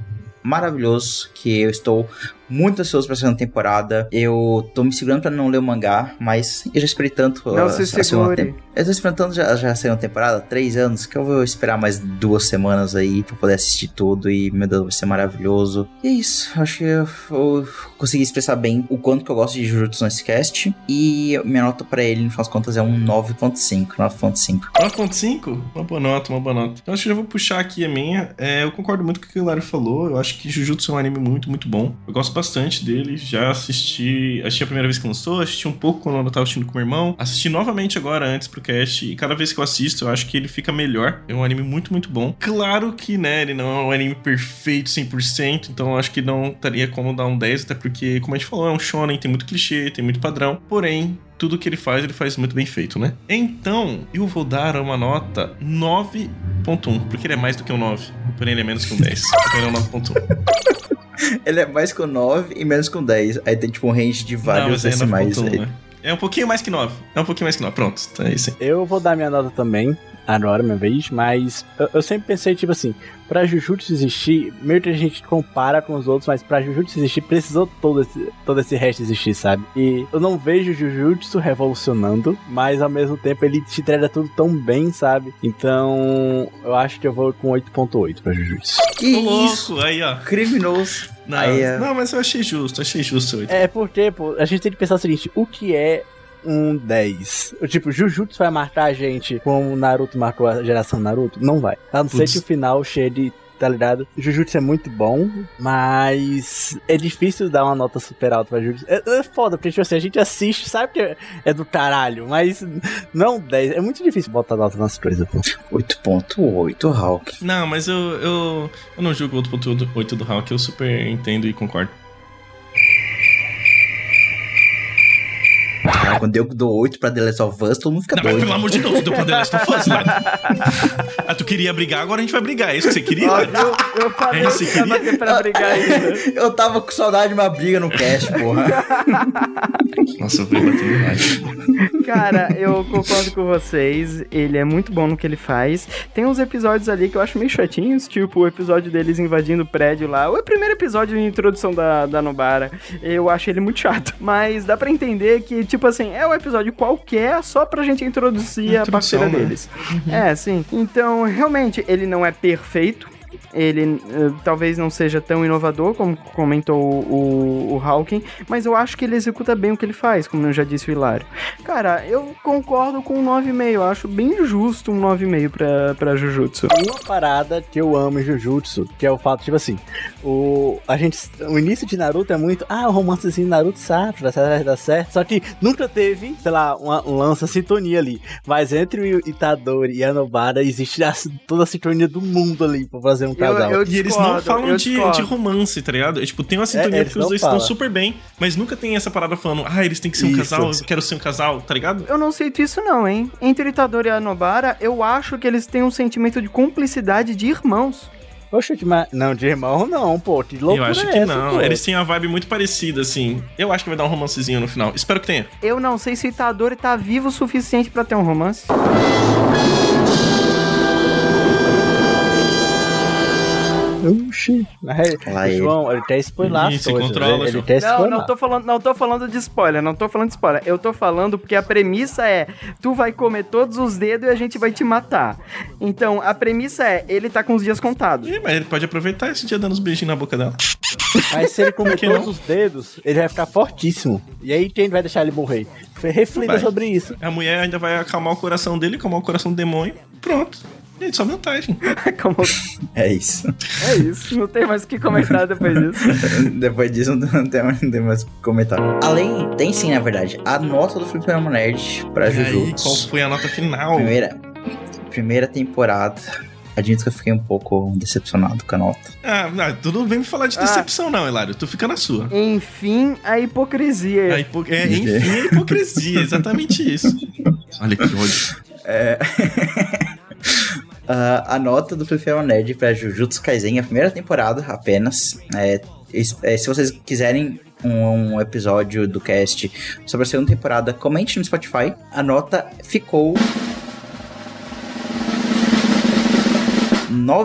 maravilhoso que eu estou muito ansioso pra segunda temporada. Eu tô me segurando pra não ler o mangá, mas eu já esperei tanto. Não a- se a segunda segure. tem- Eu tô esperando tanto já, já a segunda temporada, três anos, que eu vou esperar mais duas semanas aí pra poder assistir tudo e, meu Deus, vai ser maravilhoso. E é isso, acho que eu, eu consegui expressar bem o quanto que eu gosto de Jujutsu nesse cast. E minha nota pra ele, no final das contas, é um 9.5, 9.5. 9.5? Uma boa nota, uma boa nota. Então acho que já vou puxar aqui a minha. É, eu concordo muito com o que o Hilário falou. Eu acho que Jujutsu é um anime muito, muito bom. Eu gosto bastante dele. Já assisti. Assisti a primeira vez que lançou, assisti um pouco quando eu tava assistindo com meu irmão. Assisti novamente agora antes pro cast. E cada vez que eu assisto, eu acho que ele fica melhor. É um anime muito, muito bom. Claro que, né, ele não é um anime perfeito 100%. Então acho que não teria como dar um 10, até porque, como a gente falou, é um shonen, tem muito clichê, tem muito padrão. Porém, tudo que ele faz, ele faz muito bem feito, né? Então, eu vou dar uma nota 9.1, porque ele é mais do que um 9, porém ele é menos que um 10. Então ele é um 9.1. Ele é mais com 9 e menos com 10. Aí tem tipo um range de vários Não, é decimais 9.1, aí. né? É um pouquinho mais que 9. É um pouquinho mais que 9. Pronto, tá isso aí. Eu vou dar minha nota também, agora, minha vez, mas eu, eu sempre pensei, tipo assim, pra Jujutsu existir, meio que a gente compara com os outros, mas pra Jujutsu existir, precisou todo esse, todo esse resto existir, sabe? E eu não vejo Jujutsu revolucionando, mas ao mesmo tempo ele te entrega tudo tão bem, sabe? Então, eu acho que eu vou com 8.8 pra Jujutsu. Que Ô, isso? louco, aí, ó. Criminoso. Não, Aí é- não, mas eu achei justo, achei justo. oito. É porque, pô, a gente tem que pensar o seguinte: o que é um 10? Tipo, Jujutsu vai marcar a gente como o Naruto marcou a geração Naruto? Não vai. A não ser que o final chegue. Tá ligado? Jujutsu é muito bom, mas é difícil dar uma nota super alta pra Jujutsu. É, é foda, porque tipo assim, a gente assiste, sabe que é- é do caralho, mas não 10. É muito difícil botar nota nas coisas, pô. 8.8, Hulk. Não, mas eu, eu, eu não julgo o 8.8 do Hulk, eu super entendo e concordo. Ah, quando eu dou 8 pra The Last of Us, todo mundo fica Não, mas doido. pelo amor de Deus, deu pra The Last of Us, Lari. Ah, tu queria brigar, agora a gente vai brigar. É isso que você queria, Lari? eu, eu falei É isso que tava aqui pra brigar ainda. Eu tava com saudade de uma briga no cast, porra. Nossa, eu fui batendo mais. Cara, eu concordo com vocês. Ele é muito bom no que ele faz. Tem uns episódios ali que eu acho meio chatinhos, tipo o episódio deles invadindo o prédio lá. O primeiro episódio de introdução da, da Nobara. Eu acho ele muito chato. Mas dá pra entender que, tipo assim, é um episódio qualquer só pra gente introduzir a parceira né? deles. É, sim. Então, realmente, ele não é perfeito. Ele eh, talvez não seja tão inovador como comentou o, o Hawking, mas eu acho que ele executa bem o que ele faz, como eu já disse o Hilário. Cara, eu concordo com um 9,5. Eu acho bem justo um 9,5 pra, pra Jujutsu. Uma parada que eu amo em Jujutsu, que é o fato, tipo assim, o, a gente, o início de Naruto é muito, ah, o romancezinho Naruto Sakura, vai dar certo, só que nunca teve, sei lá, uma, um lance, a sintonia ali, mas entre o Itadori e a Nobara existe a- toda a sintonia do mundo ali pra fazer um casal. eu E eles não falam eu de, de romance, tá ligado? É, tipo, tem uma sintonia eles porque os dois falam. estão super bem, mas nunca tem essa parada falando, ah, eles têm que ser um Isso. casal, eu quero ser um casal, tá ligado? Eu não sinto isso não, hein? Entre Itadori e a Nobara, eu acho que eles têm um sentimento de cumplicidade de irmãos. Poxa, que ma- não, de irmão não, pô, que eu loucura acho é que essa, não. pô? Eles têm uma vibe muito parecida, assim. Eu acho que vai dar um romancezinho no final. Espero que tenha. Eu não sei se o Itadori tá vivo o suficiente pra ter um romance. Oxi, é. João, ele quer spoiler se coisas, controla, ele, ele Não, spoiler. não tô falando, não tô falando de spoiler, não tô falando de spoiler. Eu tô falando porque a premissa é: tu vai comer todos os dedos e a gente vai te matar. Então, a premissa é: ele tá com os dias contados. Ih, mas ele pode aproveitar esse dia dando uns beijinhos na boca dela. Mas se ele comer que todos não? os dedos, ele vai ficar fortíssimo. E aí quem vai deixar ele morrer? Reflita sobre isso. A mulher ainda vai acalmar o coração dele, acalmar o coração do demônio. Pronto. Gente, só vantagem. Como- É isso. é isso, não tem mais o que comentar depois disso. Depois disso, não tem, mais- não tem mais o que comentar. Além, tem sim, na verdade, a nota do Fliperama Nerd pra E aí, Jujutsu. qual foi a nota final? Primeira, primeira temporada. Admito que eu fiquei um pouco decepcionado com a nota. Ah, não, tu não vem me falar de Ah. decepção, não, Hilário. Tu fica na sua. Enfim, a hipocrisia. A hipo- É, enfim, a hipocrisia, exatamente isso. Olha que ódio. Ah, a nota do Fliperama Nerd pra Jujutsu Kaisen, a primeira temporada apenas. É, é, se vocês quiserem um, um episódio do cast sobre a segunda temporada, comente no Spotify. A nota ficou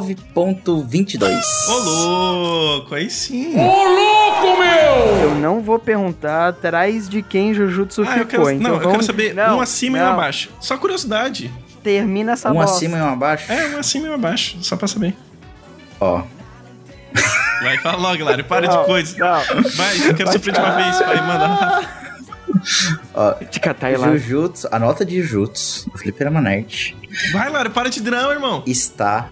9.22. Ô, louco, aí sim. Eu não vou perguntar atrás de quem Jujutsu Ah, eu ficou. quero, então não, eu vamos- quero saber Não, um acima e um não. abaixo. Só curiosidade. Termina essa Um bosta. acima e um abaixo? É, um acima e um abaixo, só pra saber. Ó, Vai, fala logo, Hilário, para Não, de coisa. Não, Vai, eu quero sofrer de uma vez. Vai, manda. ó. te catar lá. Jujutsu, a nota de Jujutsu do Fliperama Nerd Vai, Hilário, para de drama, irmão. está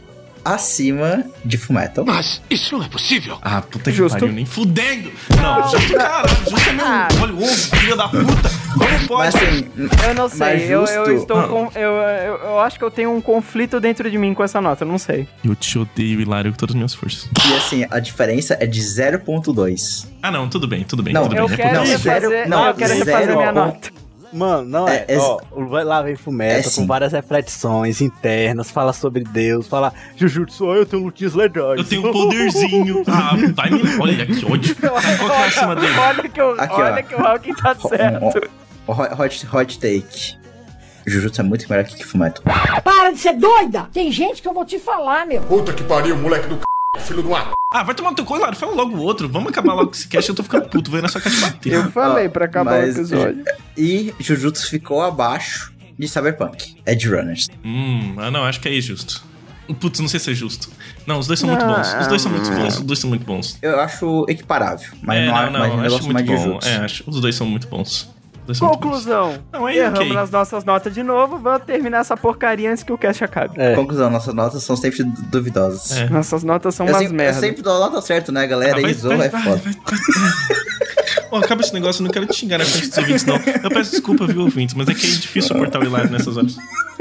acima de Fullmetal. Mas isso não é possível. Ah, puta que Justo. pariu, nem fudendo. Não, justo, caralho, justo é meu. Olha o ovo, filha da puta. Como Mas pode? assim, Eu não sei, Mas eu, eu justo- estou com. Eu, eu, eu acho que eu tenho um conflito dentro de mim com essa nota, eu não sei. Eu te odeio, Hilário, com todas as minhas forças. e assim, a diferença é de 0.2. Ah, não, tudo bem, tudo bem, Não, tudo Eu bem. quero não, zero- não, eu quero refazer minha ponto- nota. Mano, não é. É, é- ó, vai lá vem Fumeto É com sim. várias reflexões internas, fala sobre Deus, fala Jujutsu, eu tenho lutinhas legais. Eu tenho um poderzinho. Ah, vai me. Olha que ódio. Qual que é acima dele? Olha que, eu, Aqui, olha ó. que o Hawking tá certo. Hot, hot, hot take. Jujutsu é muito melhor que Kifumeto. Para de ser doida! Tem gente que eu vou te falar, meu. Puta que pariu, moleque do c... filho do uma... Ah, vai tomar no teu cu, Laro. Fala logo o outro. Vamos acabar logo com esse cast. Eu tô ficando puto, vendo essa caixa bater. Eu falei pra acabar Mas- o episódio. E Jujutsu ficou abaixo de Cyberpunk. Edge Runners. Hum, ah não, acho que é justo. Putz, não sei se é justo. Não, os dois são muito Não, bons. Os dois são muito não. bons. Os dois são muito bons. Eu acho equiparável, mas é, não, não, acho não, mais um acho muito bom. É, acho, os dois são muito bons. Conclusão. Não, é Erramos ok. nas nossas notas de novo. Vamos terminar essa porcaria antes que o cast acabe. Conclusão, nossas notas são sempre du- duvidosas. É. Nossas notas são eu umas sempre, eu merdas. sempre dou a nota certa, né, galera? Ah, vai- e zoa vai- é vai- foda. Ó, acaba esse negócio, eu não quero te xingar na frente dos ouvintes, não. Eu peço desculpa, viu, ouvintes, mas é que é difícil suportar o Hilário nessas horas.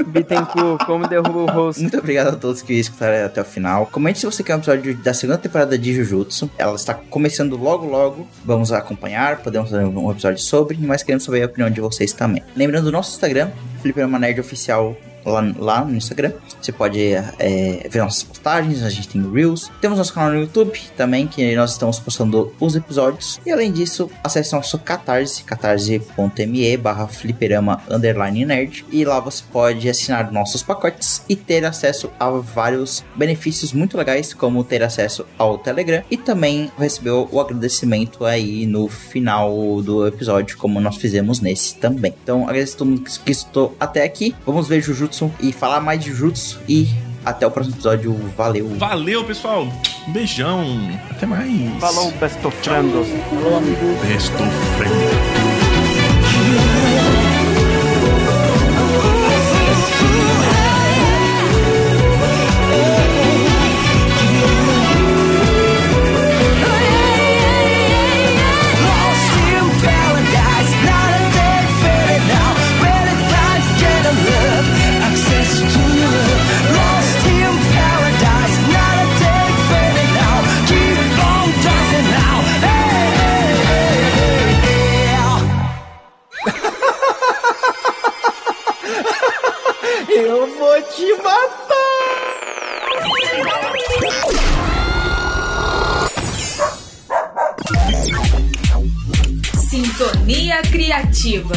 Bittencourt, como derruba o rosto. Muito obrigado a todos que escutaram até o final. Comente se você quer um episódio da segunda temporada de Jujutsu. Ela está começando logo, logo. Vamos acompanhar, podemos fazer um episódio sobre, mas queremos saber a opinião de vocês também. Lembrando do nosso Instagram, Felipe Nerd Oficial. Lá, lá no Instagram, você pode é, ver nossas postagens, a gente tem Reels, temos nosso canal no YouTube também, que nós estamos postando os episódios, e além disso, acesse nosso Catarse, catarse.me barra fliperama underline nerd, e lá você pode assinar nossos pacotes e ter acesso a vários benefícios muito legais, como ter acesso ao Telegram, e também receber o agradecimento aí no final do episódio, como nós fizemos nesse também. Então, agradeço a todo mundo que escutou até aqui, vamos ver Jujutsu e falar mais de Jujutsu, e até o próximo episódio, valeu! Valeu, pessoal. Um beijão. Até mais. Falou, best of friends. Falou, amigo. Best of friends. Eu vou te matar! Sintonia Criativa.